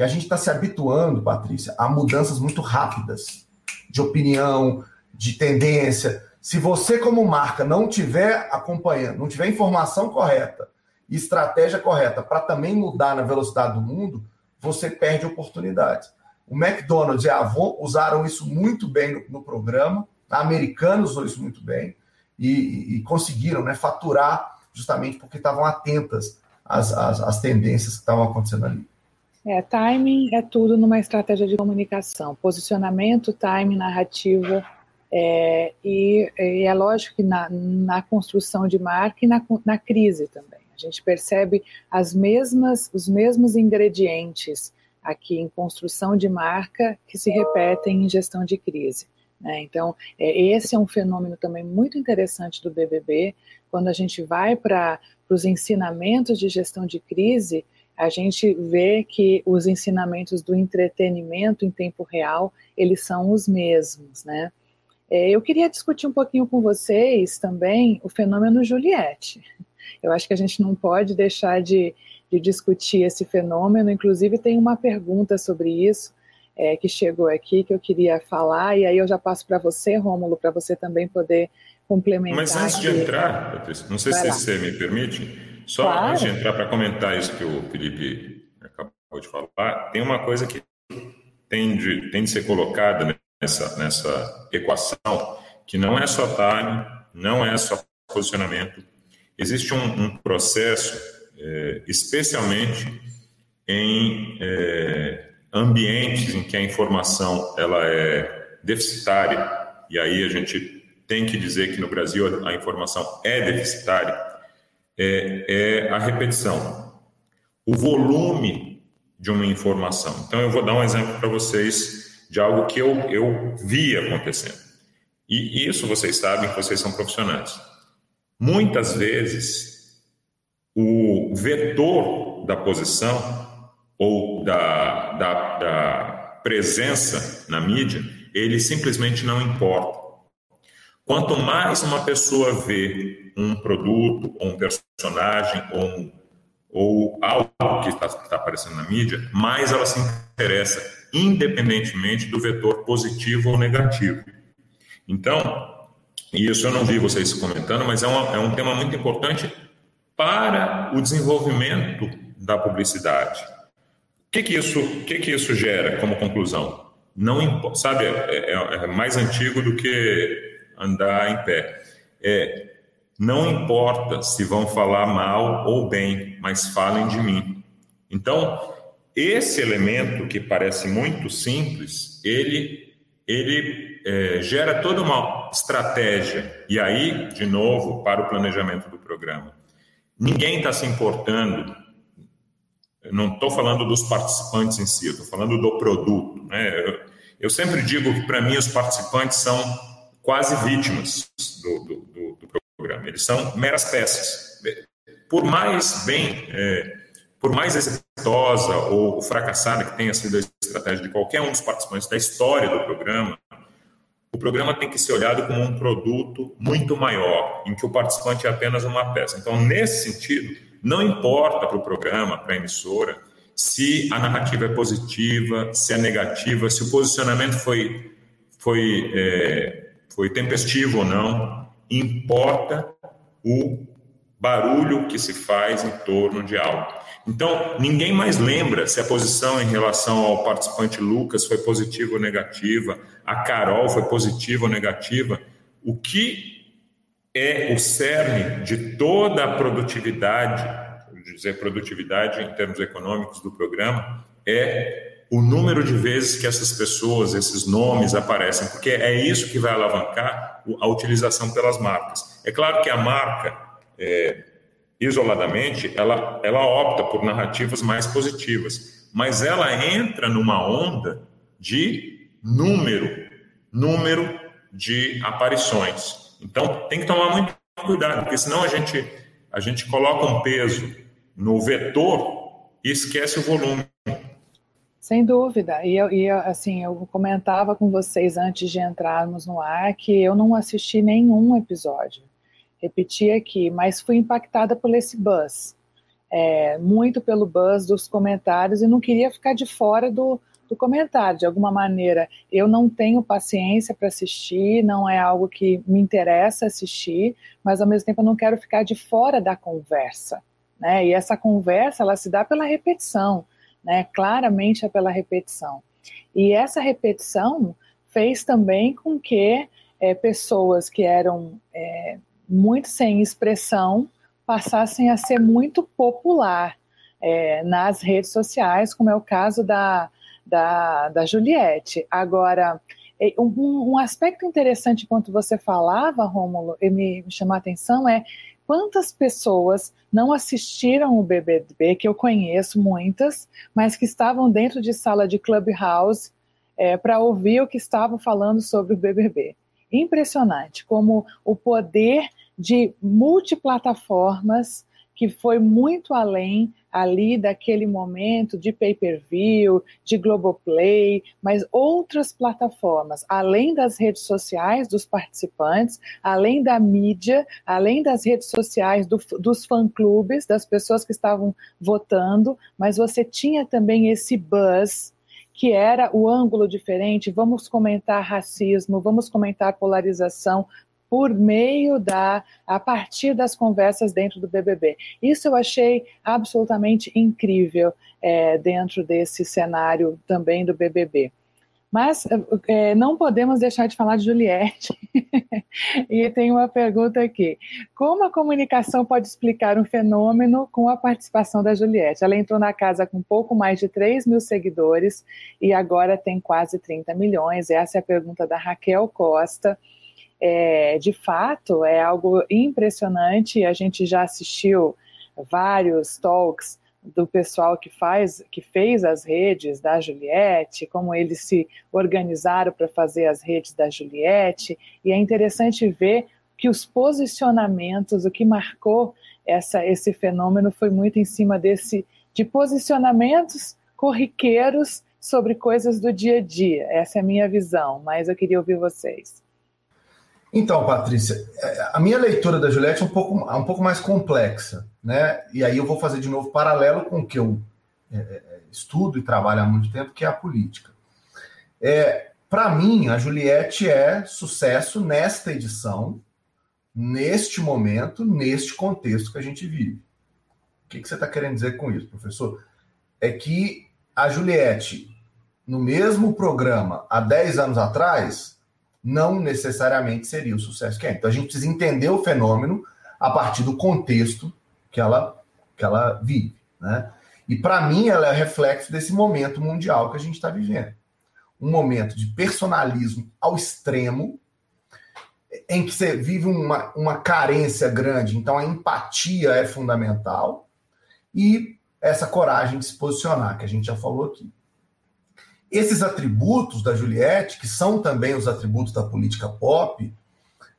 Que a gente está se habituando, Patrícia, a mudanças muito rápidas de opinião, de tendência. Se você, como marca, não tiver acompanhando, não tiver informação correta e estratégia correta para também mudar na velocidade do mundo, você perde oportunidades. O McDonald's e a Avon usaram isso muito bem no, no programa, a Americana usou isso muito bem e, e conseguiram né, faturar justamente porque estavam atentas às, às, às tendências que estavam acontecendo ali. É, timing é tudo numa estratégia de comunicação. Posicionamento, timing, narrativa. É, e, e, é lógico que na, na, construção de marca e na, na crise também. A gente percebe as mesmas, os mesmos ingredientes aqui em construção de marca que se repetem em gestão de crise. Né? Então, é, esse é um fenômeno também muito interessante do BBB. Quando a gente vai para os ensinamentos de gestão de crise, a gente vê que os ensinamentos do entretenimento em tempo real, eles são os mesmos, né? É, eu queria discutir um pouquinho com vocês também o fenômeno Juliette. Eu acho que a gente não pode deixar de, de discutir esse fenômeno. Inclusive, tem uma pergunta sobre isso é, que chegou aqui que eu queria falar, e aí eu já passo para você, Rômulo, para você também poder complementar. Mas antes aqui. de entrar, Patrícia, não sei Vai se lá. você me permite, só claro. antes de entrar para comentar isso que o Felipe acabou de falar, tem uma coisa que tem de, tem de ser colocada nessa, nessa equação, que não é só time, não é só posicionamento, existe um, um processo, é, especialmente em é, ambientes em que a informação ela é deficitária, e aí a gente tem que dizer que no Brasil a informação é deficitária, é, é a repetição, o volume de uma informação. Então eu vou dar um exemplo para vocês de algo que eu, eu vi acontecendo. E isso vocês sabem vocês são profissionais. Muitas vezes o vetor da posição ou da, da, da presença na mídia, ele simplesmente não importa. Quanto mais uma pessoa vê um produto, ou um personagem, ou, um, ou algo que está tá aparecendo na mídia, mais ela se interessa, independentemente do vetor positivo ou negativo. Então, isso eu não vi vocês comentando, mas é, uma, é um tema muito importante para o desenvolvimento da publicidade que, que, isso, que, que isso gera como conclusão? Não sabe, é, é, é, mais antigo do que andar em pé. É, não importa se vão falar mal ou bem, mas falem de mim. Então, esse elemento que parece muito simples, ele, ele é, gera toda uma estratégia. E aí, de novo, para o planejamento do programa. Ninguém está se importando não estou falando dos participantes em si, estou falando do produto. Né? Eu, eu sempre digo que, para mim, os participantes são quase vítimas do, do, do, programa. Eles são meras peças. Por mais bem, é, por mais exitosa ou fracassada que tenha sido a estratégia de qualquer um dos participantes da história do programa, o programa tem que ser olhado como um produto muito maior, em que o participante é apenas uma peça. Então, nesse sentido, não importa para o programa, para a emissora, se a narrativa é positiva, se é negativa, se o posicionamento foi, foi, é, foi tempestivo ou não, importa o barulho que se faz em torno de algo. Então, ninguém mais lembra se a posição em relação ao participante Lucas foi positiva ou negativa, a Carol foi positiva ou negativa. O que é o cerne de toda a produtividade, dizer produtividade em termos econômicos do programa, é o número de vezes que essas pessoas, esses nomes aparecem, porque é isso que vai alavancar a utilização pelas marcas. É claro que a marca, é, isoladamente, ela, ela opta por narrativas mais positivas, mas ela entra numa onda de número, número de aparições. Então, tem que tomar muito cuidado, porque senão a gente, a gente coloca um peso no vetor e esquece o volume. Sem dúvida. E, eu, e assim, eu comentava com vocês antes de entrarmos no ar que eu não assisti nenhum episódio. Repeti aqui, mas fui impactada por esse buzz. É, muito pelo buzz dos comentários e não queria ficar de fora do, do comentário. De alguma maneira, eu não tenho paciência para assistir, não é algo que me interessa assistir, mas ao mesmo tempo eu não quero ficar de fora da conversa. Né? E essa conversa ela se dá pela repetição, né? claramente é pela repetição. E essa repetição fez também com que é, pessoas que eram é, muito sem expressão passassem a ser muito popular é, nas redes sociais, como é o caso da da, da Juliette. Agora, um, um aspecto interessante enquanto você falava, Rômulo, e me, me chamou a atenção é quantas pessoas não assistiram o BBB, que eu conheço muitas, mas que estavam dentro de sala de clubhouse é, para ouvir o que estavam falando sobre o BBB. Impressionante como o poder de multiplataformas que foi muito além ali daquele momento de pay-per-view, de Globoplay, mas outras plataformas, além das redes sociais dos participantes, além da mídia, além das redes sociais do, dos fã-clubes, das pessoas que estavam votando, mas você tinha também esse buzz que era o ângulo diferente, vamos comentar racismo, vamos comentar polarização, por meio da, a partir das conversas dentro do BBB. Isso eu achei absolutamente incrível é, dentro desse cenário também do BBB. Mas é, não podemos deixar de falar de Juliette. e tem uma pergunta aqui: como a comunicação pode explicar um fenômeno com a participação da Juliette? Ela entrou na casa com pouco mais de 3 mil seguidores e agora tem quase 30 milhões. Essa é a pergunta da Raquel Costa é, de fato é algo impressionante. A gente já assistiu vários talks do pessoal que faz, que fez as redes da Juliette, como eles se organizaram para fazer as redes da Juliette, e é interessante ver que os posicionamentos, o que marcou essa, esse fenômeno foi muito em cima desse de posicionamentos corriqueiros sobre coisas do dia a dia. Essa é a minha visão, mas eu queria ouvir vocês. Então, Patrícia, é, a minha leitura da Juliette é um pouco, é um pouco mais complexa, né? E aí eu vou fazer de novo paralelo com o que eu é, estudo e trabalho há muito tempo, que é a política. É, Para mim, a Juliette é sucesso nesta edição, neste momento, neste contexto que a gente vive. O que, que você está querendo dizer com isso, professor? É que a Juliette, no mesmo programa há 10 anos atrás, não necessariamente seria o sucesso que é. Então a gente precisa entender o fenômeno a partir do contexto que ela, que ela vive. Né? E para mim ela é reflexo desse momento mundial que a gente está vivendo. Um momento de personalismo ao extremo, em que você vive uma, uma carência grande, então a empatia é fundamental, e essa coragem de se posicionar, que a gente já falou aqui. Esses atributos da Juliette, que são também os atributos da política pop,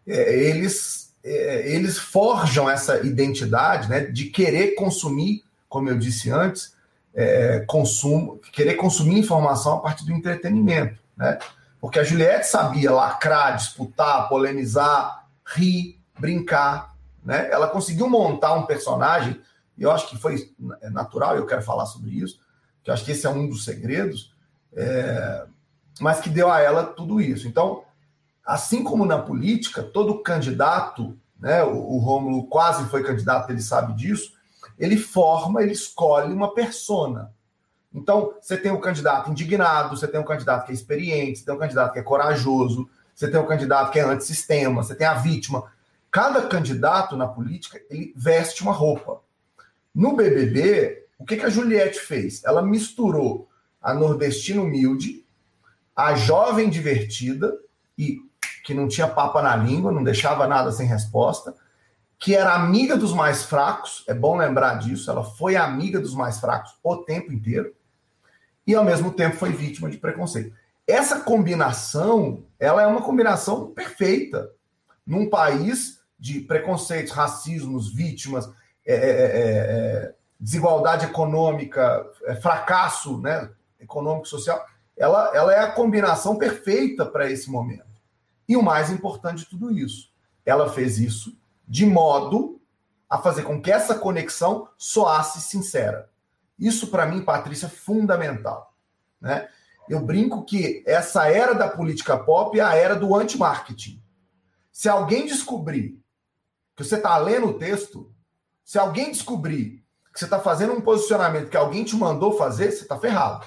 é, eles, é, eles forjam essa identidade né, de querer consumir, como eu disse antes, é, consumo, querer consumir informação a partir do entretenimento. Né? Porque a Juliette sabia lacrar, disputar, polemizar, rir, brincar. Né? Ela conseguiu montar um personagem, e eu acho que foi natural, eu quero falar sobre isso, que eu acho que esse é um dos segredos, é, mas que deu a ela tudo isso. Então, assim como na política, todo candidato, né, o, o Rômulo quase foi candidato, ele sabe disso, ele forma, ele escolhe uma persona. Então, você tem um candidato indignado, você tem um candidato que é experiente, você tem um candidato que é corajoso, você tem um candidato que é antissistema, você tem a vítima. Cada candidato na política, ele veste uma roupa. No BBB, o que, que a Juliette fez? Ela misturou a nordestina humilde, a jovem divertida e que não tinha papa na língua, não deixava nada sem resposta, que era amiga dos mais fracos, é bom lembrar disso, ela foi amiga dos mais fracos o tempo inteiro, e ao mesmo tempo foi vítima de preconceito. Essa combinação, ela é uma combinação perfeita num país de preconceitos, racismos, vítimas, é, é, é, é desigualdade econômica, é, fracasso, né? Econômico social, ela, ela é a combinação perfeita para esse momento. E o mais importante de tudo isso, ela fez isso de modo a fazer com que essa conexão soasse sincera. Isso, para mim, Patrícia, é fundamental. Né? Eu brinco que essa era da política pop é a era do anti-marketing. Se alguém descobrir que você está lendo o texto, se alguém descobrir que você está fazendo um posicionamento que alguém te mandou fazer, você está ferrado.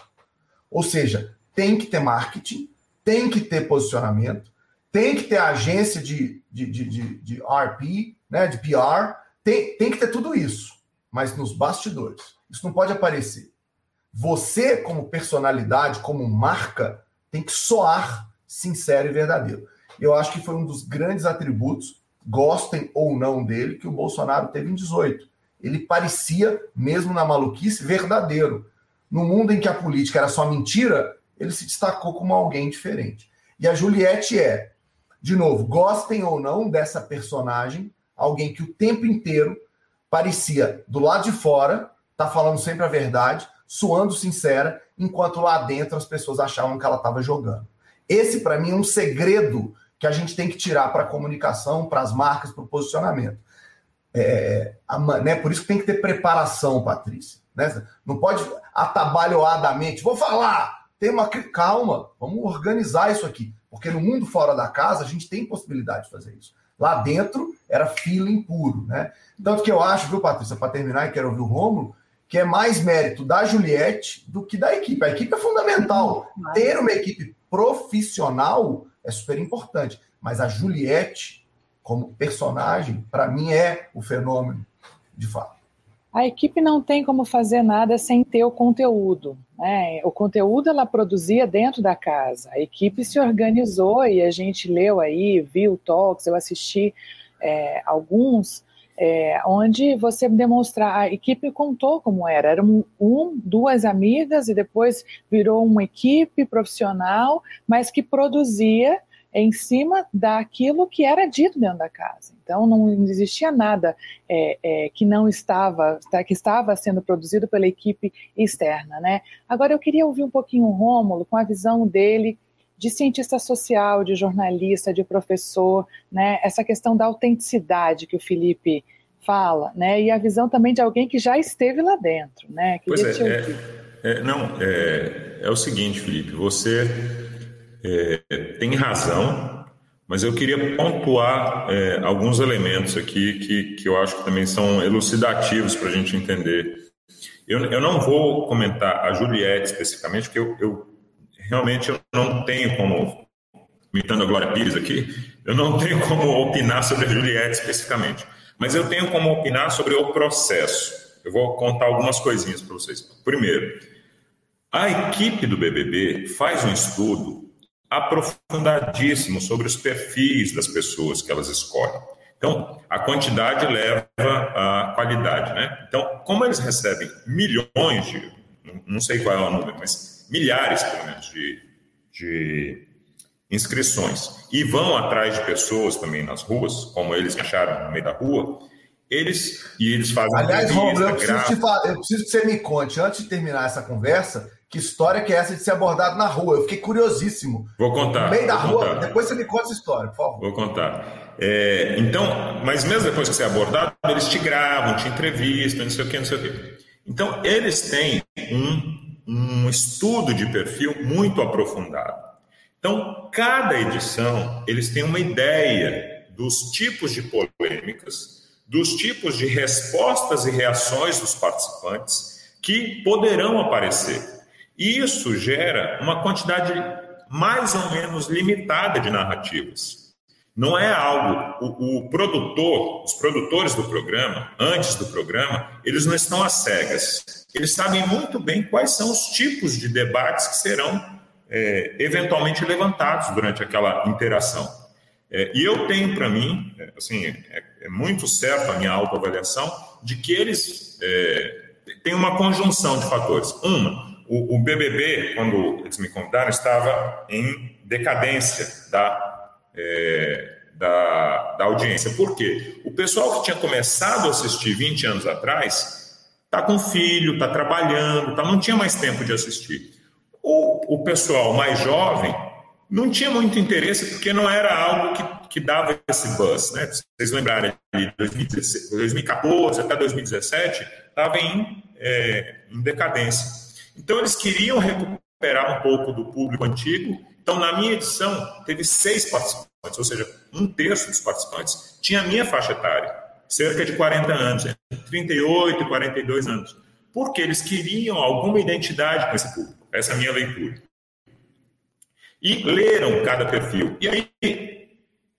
Ou seja, tem que ter marketing, tem que ter posicionamento, tem que ter agência de, de, de, de, de RP, né, de PR, tem, tem que ter tudo isso, mas nos bastidores. Isso não pode aparecer. Você, como personalidade, como marca, tem que soar sincero e verdadeiro. Eu acho que foi um dos grandes atributos, gostem ou não dele, que o Bolsonaro teve em 18. Ele parecia, mesmo na maluquice, verdadeiro no mundo em que a política era só mentira, ele se destacou como alguém diferente. E a Juliette é, de novo, gostem ou não dessa personagem, alguém que o tempo inteiro parecia do lado de fora, tá falando sempre a verdade, suando sincera, enquanto lá dentro as pessoas achavam que ela estava jogando. Esse, para mim, é um segredo que a gente tem que tirar para a comunicação, para as marcas, para o posicionamento. É, a, né, por isso que tem que ter preparação, Patrícia. Né? Não pode atabalhoadamente, vou falar, tem uma calma, vamos organizar isso aqui. Porque no mundo fora da casa a gente tem possibilidade de fazer isso. Lá dentro era feeling puro, né? Tanto que eu acho, viu, Patrícia, para terminar, e quero ouvir o Rômulo, que é mais mérito da Juliette do que da equipe. A equipe é fundamental. Ter uma equipe profissional é super importante. Mas a Juliette, como personagem, para mim é o fenômeno, de fato. A equipe não tem como fazer nada sem ter o conteúdo. Né? O conteúdo ela produzia dentro da casa. A equipe se organizou e a gente leu aí, viu talks, eu assisti é, alguns é, onde você demonstrar, a equipe contou como era, eram um, duas amigas e depois virou uma equipe profissional, mas que produzia em cima daquilo que era dito dentro da casa. Então não existia nada é, é, que não estava, tá, que estava sendo produzido pela equipe externa, né? Agora eu queria ouvir um pouquinho o Rômulo com a visão dele de cientista social, de jornalista, de professor, né? Essa questão da autenticidade que o Felipe fala, né? E a visão também de alguém que já esteve lá dentro, né? Queria pois é, é, é, não, é, é o seguinte, Felipe, você é, tem razão, mas eu queria pontuar é, alguns elementos aqui que, que eu acho que também são elucidativos para a gente entender. Eu, eu não vou comentar a Juliette especificamente, porque eu, eu realmente eu não tenho como, imitando a Glória Pires aqui, eu não tenho como opinar sobre a Juliette especificamente. Mas eu tenho como opinar sobre o processo. Eu vou contar algumas coisinhas para vocês. Primeiro, a equipe do BBB faz um estudo aprofundadíssimo sobre os perfis das pessoas que elas escolhem. Então, a quantidade leva à qualidade, né? Então, como eles recebem milhões de, não sei qual é o número, mas milhares, pelo menos, de, de inscrições e vão atrás de pessoas também nas ruas, como eles acharam no meio da rua, eles e eles fazem. Aliás, Romulo, eu, preciso falar, eu preciso que você me conte, antes de terminar essa conversa, que história que é essa de ser abordado na rua? Eu fiquei curiosíssimo. Vou contar. No meio da rua, contar. depois você me conta essa história, por favor. Vou contar. É, então, mas mesmo depois que você é abordado, eles te gravam, te entrevistam, não sei o que, não sei o que. Então, eles têm um um estudo de perfil muito aprofundado. Então, cada edição, eles têm uma ideia dos tipos de polêmicas, dos tipos de respostas e reações dos participantes que poderão aparecer. E isso gera uma quantidade mais ou menos limitada de narrativas. Não é algo. O, o, produtor, os produtores do programa, antes do programa, eles não estão às cegas. Eles sabem muito bem quais são os tipos de debates que serão é, eventualmente levantados durante aquela interação. É, e eu tenho para mim, é, assim, é, é, muito certo a minha autoavaliação, de que eles é, têm uma conjunção de fatores. Uma, o, o BBB, quando eles me convidaram, estava em decadência da é, da, da audiência. Por quê? O pessoal que tinha começado a assistir 20 anos atrás está com filho, está trabalhando, tá, não tinha mais tempo de assistir. O, o pessoal mais jovem não tinha muito interesse porque não era algo que, que dava esse buzz. Né? Vocês lembrarem, de 2014 até 2017, estava em, é, em decadência. Então, eles queriam recuperar um pouco do público antigo então, na minha edição, teve seis participantes, ou seja, um terço dos participantes tinha a minha faixa etária, cerca de 40 anos, entre 38 e 42 anos, porque eles queriam alguma identidade com esse público. Essa é a minha leitura. E leram cada perfil. E aí,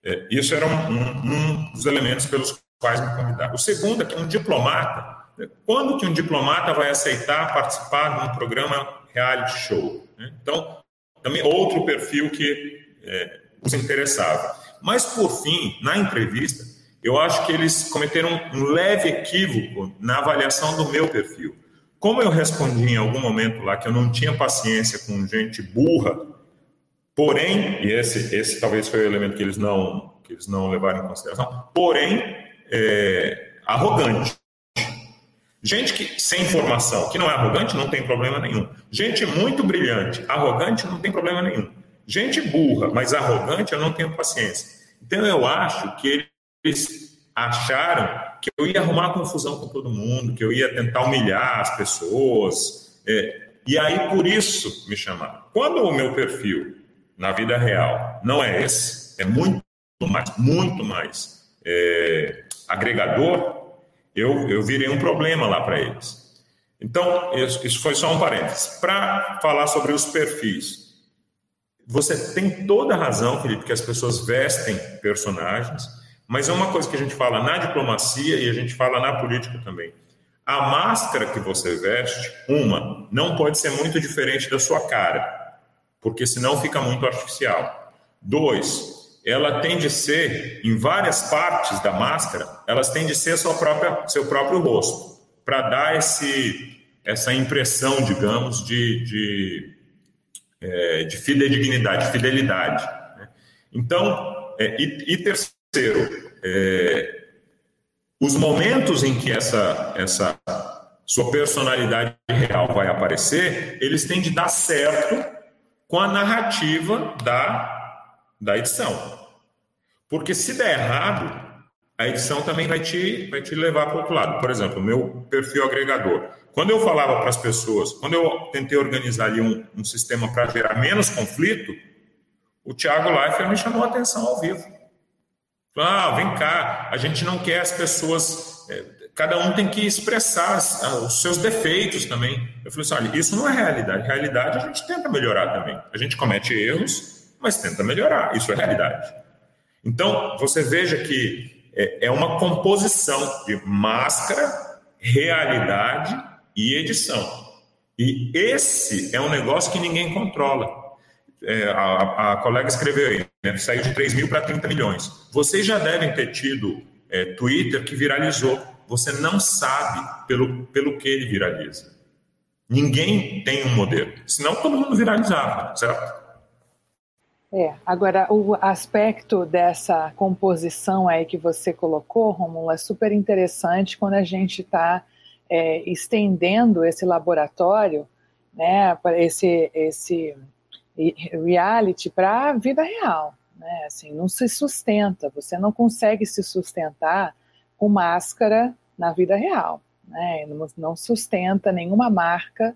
é, isso era um, um, um, dos elementos pelos quais me convidaram. O segundo é que um diplomata, quando que um diplomata vai aceitar participar de um programa reality show? Né? Então, também outro perfil que é, os interessava. Mas, por fim, na entrevista, eu acho que eles cometeram um leve equívoco na avaliação do meu perfil. Como eu respondi em algum momento lá que eu não tinha paciência com gente burra, porém, e esse, esse talvez foi o elemento que eles não, que eles não levaram em consideração, porém, é, arrogante. Gente que sem informação, que não é arrogante, não tem problema nenhum. Gente muito brilhante, arrogante, não tem problema nenhum. Gente burra, mas arrogante, eu não tenho paciência. Então eu acho que eles acharam que eu ia arrumar confusão com todo mundo, que eu ia tentar humilhar as pessoas. É, e aí por isso me chamaram. Quando o meu perfil na vida real não é esse, é muito mais, muito mais é, agregador, eu, eu virei um problema lá para eles. Então, isso foi só um parênteses. Para falar sobre os perfis, você tem toda a razão, Felipe, que as pessoas vestem personagens, mas é uma coisa que a gente fala na diplomacia e a gente fala na política também. A máscara que você veste, uma, não pode ser muito diferente da sua cara, porque senão fica muito artificial. Dois, ela tem de ser, em várias partes da máscara, elas têm de ser sua própria, seu próprio rosto, para dar esse, essa impressão, digamos, de, de, é, de fidedignidade, fidelidade. Né? Então, é, e, e, terceiro, é, os momentos em que essa, essa sua personalidade real vai aparecer, eles têm de dar certo com a narrativa da da edição. Porque se der errado, a edição também vai te, vai te levar para o outro lado. Por exemplo, o meu perfil agregador. Quando eu falava para as pessoas, quando eu tentei organizar ali um, um sistema para gerar menos conflito, o Thiago Leifert me chamou a atenção ao vivo. Ah, vem cá, a gente não quer as pessoas. É, cada um tem que expressar os seus defeitos também. Eu falei assim: olha, isso não é realidade. Realidade a gente tenta melhorar também. A gente comete erros, mas tenta melhorar. Isso é realidade. Então, você veja que é, é uma composição de máscara, realidade e edição. E esse é um negócio que ninguém controla. É, a, a, colega escreveu aí, né, saiu de 3 mil para 30 milhões. Vocês já devem ter tido é, Twitter que viralizou. Você não sabe pelo, pelo que ele viraliza. Ninguém tem um modelo. Senão todo mundo viralizava, certo? É, agora o aspecto dessa composição aí que você colocou, Romulo, é super interessante quando a gente está é, estendendo esse laboratório, né, esse, esse reality para a vida real, né, assim, não se sustenta, você não consegue se sustentar com máscara na vida real, né, não, sustenta nenhuma marca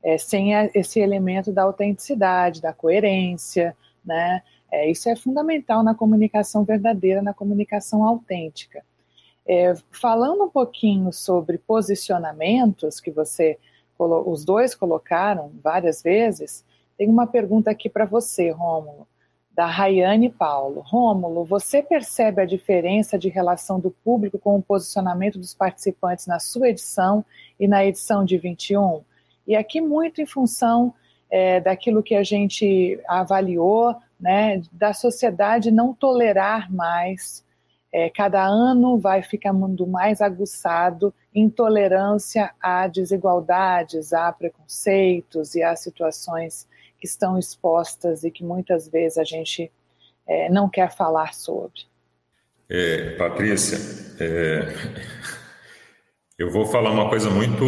é, sem esse elemento da autenticidade, da coerência, né? É, isso é fundamental na comunicação verdadeira, na comunicação autêntica. É, falando um pouquinho sobre posicionamentos que você, os dois colocaram várias vezes, tem uma pergunta aqui para você, Rômulo, da Rayane Paulo. Rômulo, você percebe a diferença de relação do público com o posicionamento dos participantes na sua edição e na edição de 21? E aqui muito em função é, daquilo que a gente avaliou, né, da sociedade não tolerar mais. É, cada ano vai ficando mais aguçado intolerância a desigualdades, a preconceitos e a situações que estão expostas e que muitas vezes a gente é, não quer falar sobre. É, Patrícia, é, eu vou falar uma coisa muito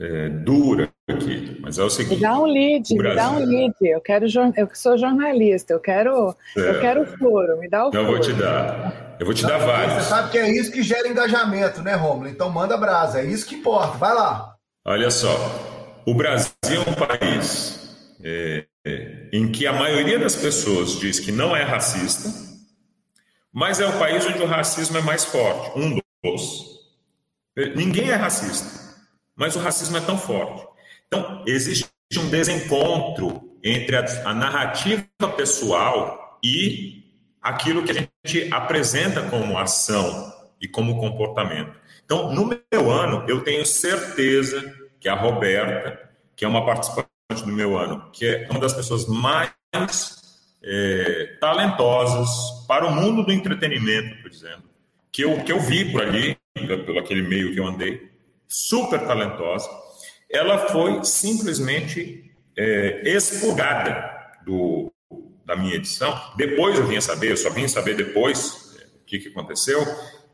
é, dura aqui, mas é o seguinte. Me dá um lead, me dá um lead. Eu quero eu sou jornalista, eu quero, eu quero furo, me dá o Então eu vou te dar. Eu vou te dar vários. Você sabe que é isso que gera engajamento, né, Romulo? Então manda brasa, é isso que importa. Vai lá. Olha só, o Brasil é um país é, é, em que a maioria das pessoas diz que não é racista, mas é o país onde o racismo é mais forte, um dos. Ninguém é racista, mas o racismo é tão forte. Então, existe um desencontro entre a, a narrativa pessoal e aquilo que a gente apresenta como ação e como comportamento. Então, no meu ano, eu tenho certeza que a Roberta, que é uma participante do meu ano, que é uma das pessoas mais é, talentosas para o mundo do entretenimento, por exemplo, que eu, que eu vi por ali, pelo aquele meio que eu andei, super talentosa, ela foi simplesmente é, expurgada do, da minha edição. Depois eu vim saber, eu só vim saber depois é, o que, que aconteceu,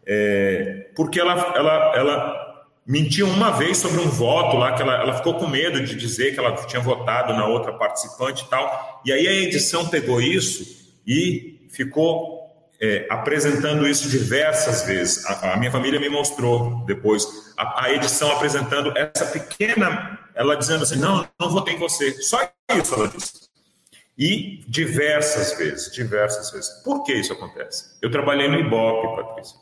é, porque ela, ela, ela mentiu uma vez sobre um voto lá, que ela, ela ficou com medo de dizer que ela tinha votado na outra participante e tal. E aí a edição pegou isso e ficou é, apresentando isso diversas vezes. A, a, minha família me mostrou depois a, a, edição apresentando essa pequena, ela dizendo assim: não, não votei em você. Só isso ela disse. E diversas vezes, diversas vezes. Por que isso acontece? Eu trabalhei no Ibope, Patrícia,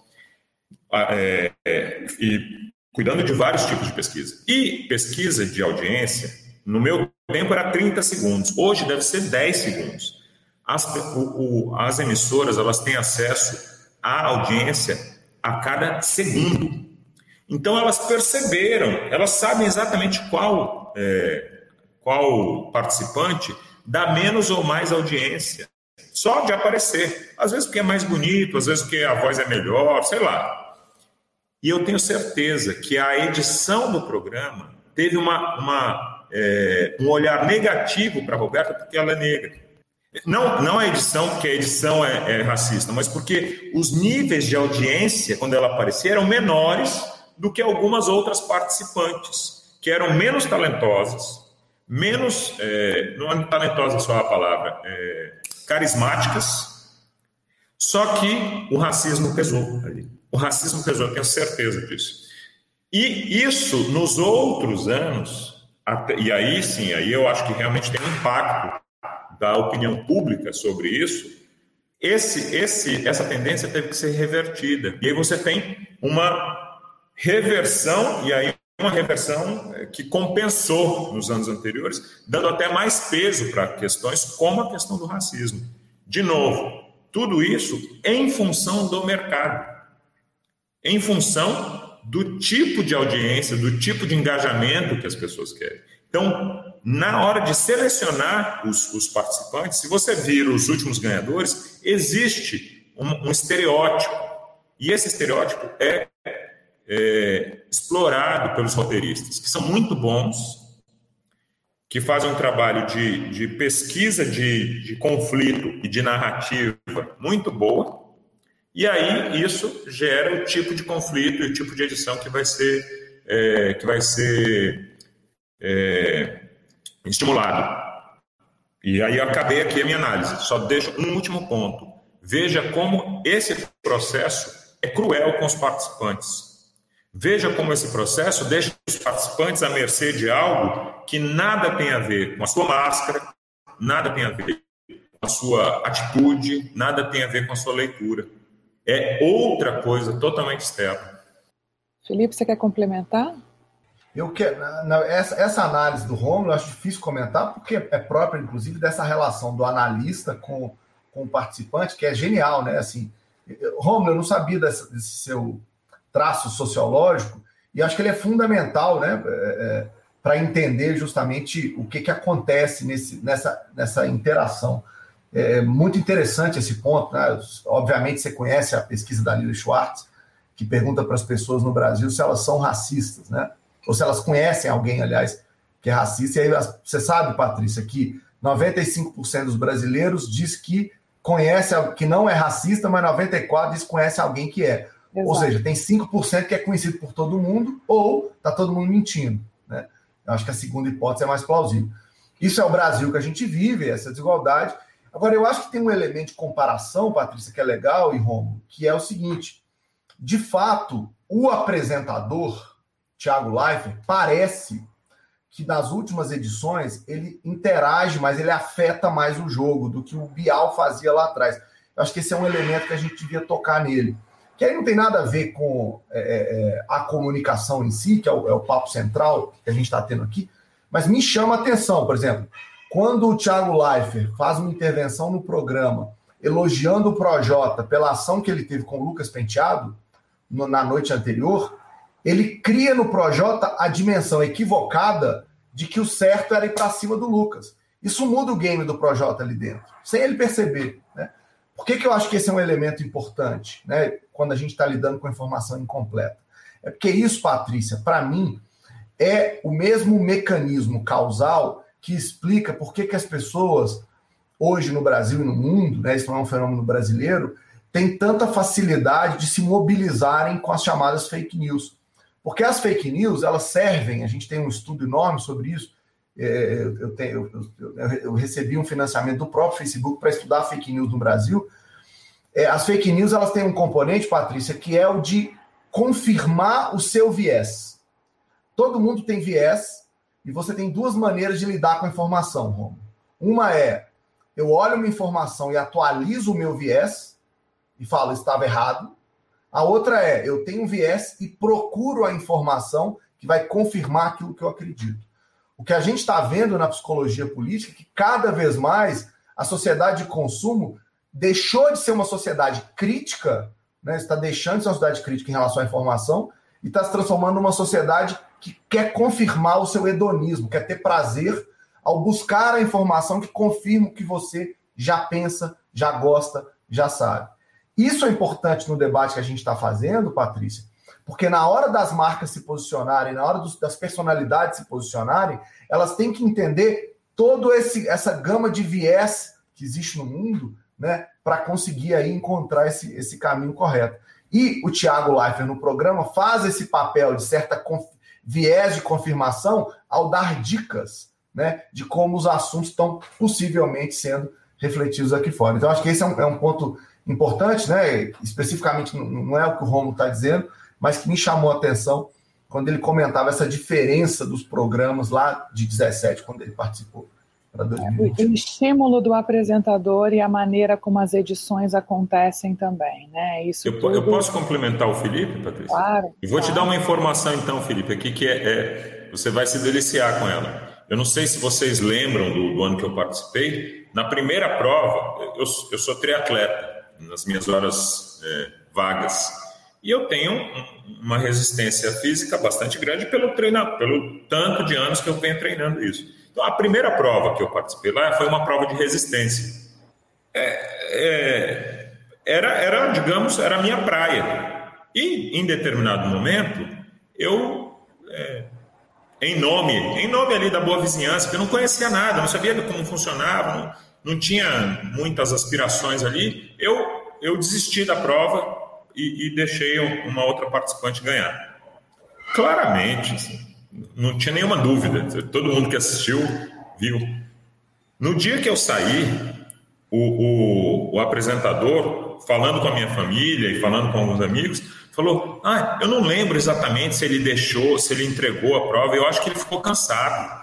é, é, e cuidando de vários tipos de pesquisa. E pesquisa de audiência, no meu tempo era 30 segundos, hoje deve ser 10 segundos. As, o, o, as emissoras elas têm acesso à audiência a cada segundo. Então elas perceberam, elas sabem exatamente qual, é, qual participante dá menos ou mais audiência. Só de aparecer. Às vezes porque é mais bonito, às vezes porque a voz é melhor, sei lá. E eu tenho certeza que a edição do programa teve uma, uma é, um olhar negativo para a Roberta, porque ela é negra. Não, não a edição, porque a edição é, é, racista, mas porque os níveis de audiência, quando ela aparecia, eram menores do que algumas outras participantes, que eram menos talentosas, menos. É, não é talentosa só a palavra, é, carismáticas, só que o racismo pesou ali. O racismo pesou, eu tenho certeza disso. E isso, nos outros anos, até, e aí sim, aí eu acho que realmente tem um impacto da opinião pública sobre isso, esse, esse, essa tendência teve que ser revertida. E aí você tem uma reversão, e aí uma reversão eh, que compensou nos anos anteriores, dando até mais peso para questões como a questão do racismo. De novo, tudo isso em função do mercado em função do tipo de audiência, do tipo de engajamento que as pessoas querem. Então, na hora de selecionar os, os participantes, se você vir os últimos ganhadores, existe um, um estereótipo. E esse estereótipo é, é explorado pelos roteiristas, que são muito bons, que fazem um trabalho de, de pesquisa de, de conflito e de narrativa muito boa, e aí isso gera o tipo de conflito e o tipo de edição que vai ser, é, que vai ser é, estimulado. E aí acabei aqui a minha análise. Só deixo um último ponto. Veja como esse processo é cruel com os participantes. Veja como esse processo deixa os participantes à mercê de algo que nada tem a ver com a sua máscara, nada tem a ver com a sua atitude, nada tem a ver com a sua leitura é outra coisa totalmente externa. Felipe, você quer complementar? Eu essa, essa análise do Romulo eu acho difícil comentar, porque é própria, inclusive, dessa relação do analista com, com o participante, que é genial, né? Assim, Romulo, eu não sabia desse, desse seu traço sociológico, e acho que ele é fundamental, né? É, é, para entender justamente o que, que acontece nesse, nessa, nessa interação. É muito interessante esse ponto. Né? Obviamente, você conhece a pesquisa da Lila Schwartz, que pergunta para as pessoas no Brasil se elas são racistas, né? Ou se elas conhecem alguém, aliás, que é racista. E aí você sabe, Patrícia, que 95% dos brasileiros diz que conhece, que não é racista, mas 94% diz que conhece alguém que é. Exato. Ou seja, tem 5% que é conhecido por todo mundo, ou está todo mundo mentindo. Né? Eu acho que a segunda hipótese é mais plausível. Isso é o Brasil que a gente vive, essa desigualdade. Agora, eu acho que tem um elemento de comparação, Patrícia, que é legal, e Romo, que é o seguinte: de fato, o apresentador, Thiago Leifert, parece que nas últimas edições ele interage mais, ele afeta mais o jogo do que o Bial fazia lá atrás. Eu acho que esse é um elemento que a gente devia tocar nele. Que aí não tem nada a ver com é, é, é a comunicação em si, que é o, é o papo central que a gente está tendo aqui, mas me chama a atenção, por exemplo, quando o Thiago Leifert faz uma intervenção no programa elogiando o Projota pela ação que ele teve com o Lucas Penteado no, na noite anterior, ele cria no Projota a dimensão equivocada de que o certo era ir para cima do Lucas. Isso muda o game do Projota ali dentro, sem ele perceber. Né? Por que, que eu acho que esse é um elemento importante né, quando a gente está lidando com informação incompleta? É porque isso, Patrícia, para mim, é o mesmo mecanismo causal que explica por que, que as pessoas, hoje no Brasil e no mundo, né, isso não é um fenômeno brasileiro, têm tanta facilidade de se mobilizarem com as chamadas fake news. Porque as fake news, elas servem, a gente tem um estudo enorme sobre isso. É, eu, tenho, eu, eu, recebi um financiamento do próprio Facebook para estudar fake news no Brasil. É, as fake news elas têm um componente, Patrícia, que é o de confirmar o seu viés. Todo mundo tem viés e você tem duas maneiras de lidar com a informação, Romo. Uma é eu olho uma informação e atualizo o meu viés e falo estava errado. A outra é eu tenho um viés e procuro a informação que vai confirmar aquilo que eu acredito. O que a gente está vendo na psicologia política é que cada vez mais a sociedade de consumo deixou de ser uma sociedade crítica né, está deixando de ser uma sociedade crítica em relação à informação e está se transformando numa sociedade que quer confirmar o seu hedonismo, quer ter prazer ao buscar a informação que confirma o que você já pensa, já gosta, já sabe. Isso é importante no debate que a gente está fazendo, Patrícia, porque na hora das marcas se posicionarem, na hora dos, das personalidades se posicionarem, elas têm que entender toda essa gama de viés que existe no mundo né, para conseguir aí encontrar esse, esse caminho correto. E o Tiago Leifert no programa faz esse papel de certa viés de confirmação ao dar dicas né, de como os assuntos estão possivelmente sendo refletidos aqui fora. Então, acho que esse é um, é um ponto importante, né? Especificamente, não é o que o Romulo está dizendo, mas que me chamou a atenção quando ele comentava essa diferença dos programas lá de 17, quando ele participou 2020. O estímulo do apresentador e a maneira como as edições acontecem também, né? Isso eu, tudo... eu posso complementar o Felipe, Patrícia? Claro. E vou claro. te dar uma informação então, Felipe, aqui que é, é, você vai se deliciar com ela. Eu não sei se vocês lembram do, do ano que eu participei. Na primeira prova, eu, eu sou triatleta nas minhas horas é, vagas. E eu tenho uma resistência física bastante grande pelo treinar, pelo tanto de anos que eu venho treinando isso. Então, a primeira prova que eu participei lá foi uma prova de resistência. É, é, era, era, digamos, era a minha praia. E, em determinado momento, eu, é, em nome, em nome ali da boa vizinhança, porque eu não conhecia nada, não sabia como funcionava, não, não tinha muitas aspirações ali, eu, eu desisti da prova e, e deixei uma outra participante ganhar. Claramente, assim, não tinha nenhuma dúvida. Todo mundo que assistiu viu. No dia que eu saí, o, o, o, apresentador, falando com a minha família e falando com alguns amigos, falou: Ah, eu não lembro exatamente se ele deixou, se ele entregou a prova, eu acho que ele ficou cansado.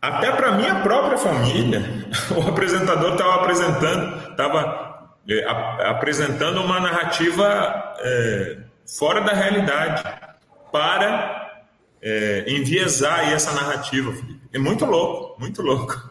Até para minha própria família, o apresentador estava apresentando, estava é, apresentando uma narrativa é, fora da realidade para é, enviesar essa narrativa. É muito louco, muito louco.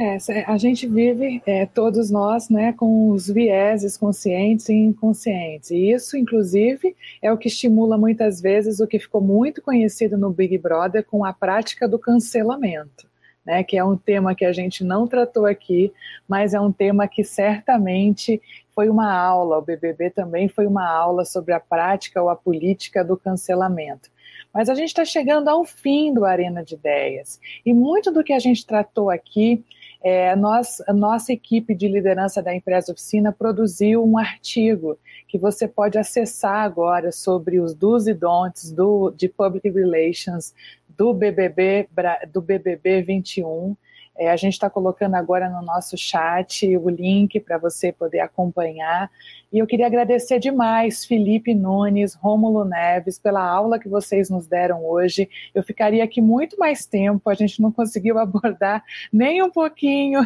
É, a gente vive, é, todos nós, né, com os vieses conscientes e inconscientes. E isso, inclusive, é o que estimula muitas vezes o que ficou muito conhecido no Big Brother com a prática do cancelamento. Né, que é um tema que a gente não tratou aqui, mas é um tema que certamente foi uma aula, o BBB também foi uma aula sobre a prática ou a política do cancelamento. Mas a gente está chegando ao fim do Arena de Ideias. E muito do que a gente tratou aqui, é, nós, a nossa equipe de liderança da empresa oficina produziu um artigo que você pode acessar agora sobre os do's e don'ts do, de public relations do BBB, do BBB 21. É, a gente está colocando agora no nosso chat o link para você poder acompanhar. E eu queria agradecer demais Felipe Nunes, Rômulo Neves, pela aula que vocês nos deram hoje. Eu ficaria aqui muito mais tempo, a gente não conseguiu abordar nem um pouquinho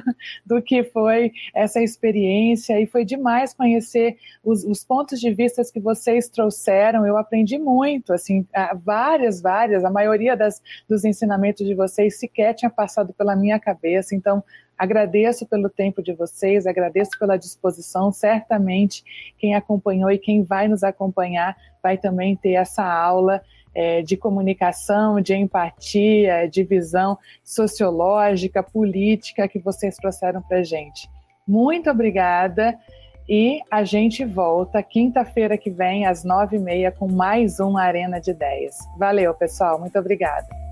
do que foi essa experiência e foi demais conhecer os, os pontos de vista que vocês trouxeram. Eu aprendi muito, assim, várias, várias, a maioria das, dos ensinamentos de vocês sequer tinha passado pela minha cabeça. Então, Agradeço pelo tempo de vocês, agradeço pela disposição. Certamente, quem acompanhou e quem vai nos acompanhar vai também ter essa aula é, de comunicação, de empatia, de visão sociológica, política que vocês trouxeram para a gente. Muito obrigada e a gente volta quinta-feira que vem, às nove e meia, com mais uma Arena de Ideias. Valeu, pessoal. Muito obrigada.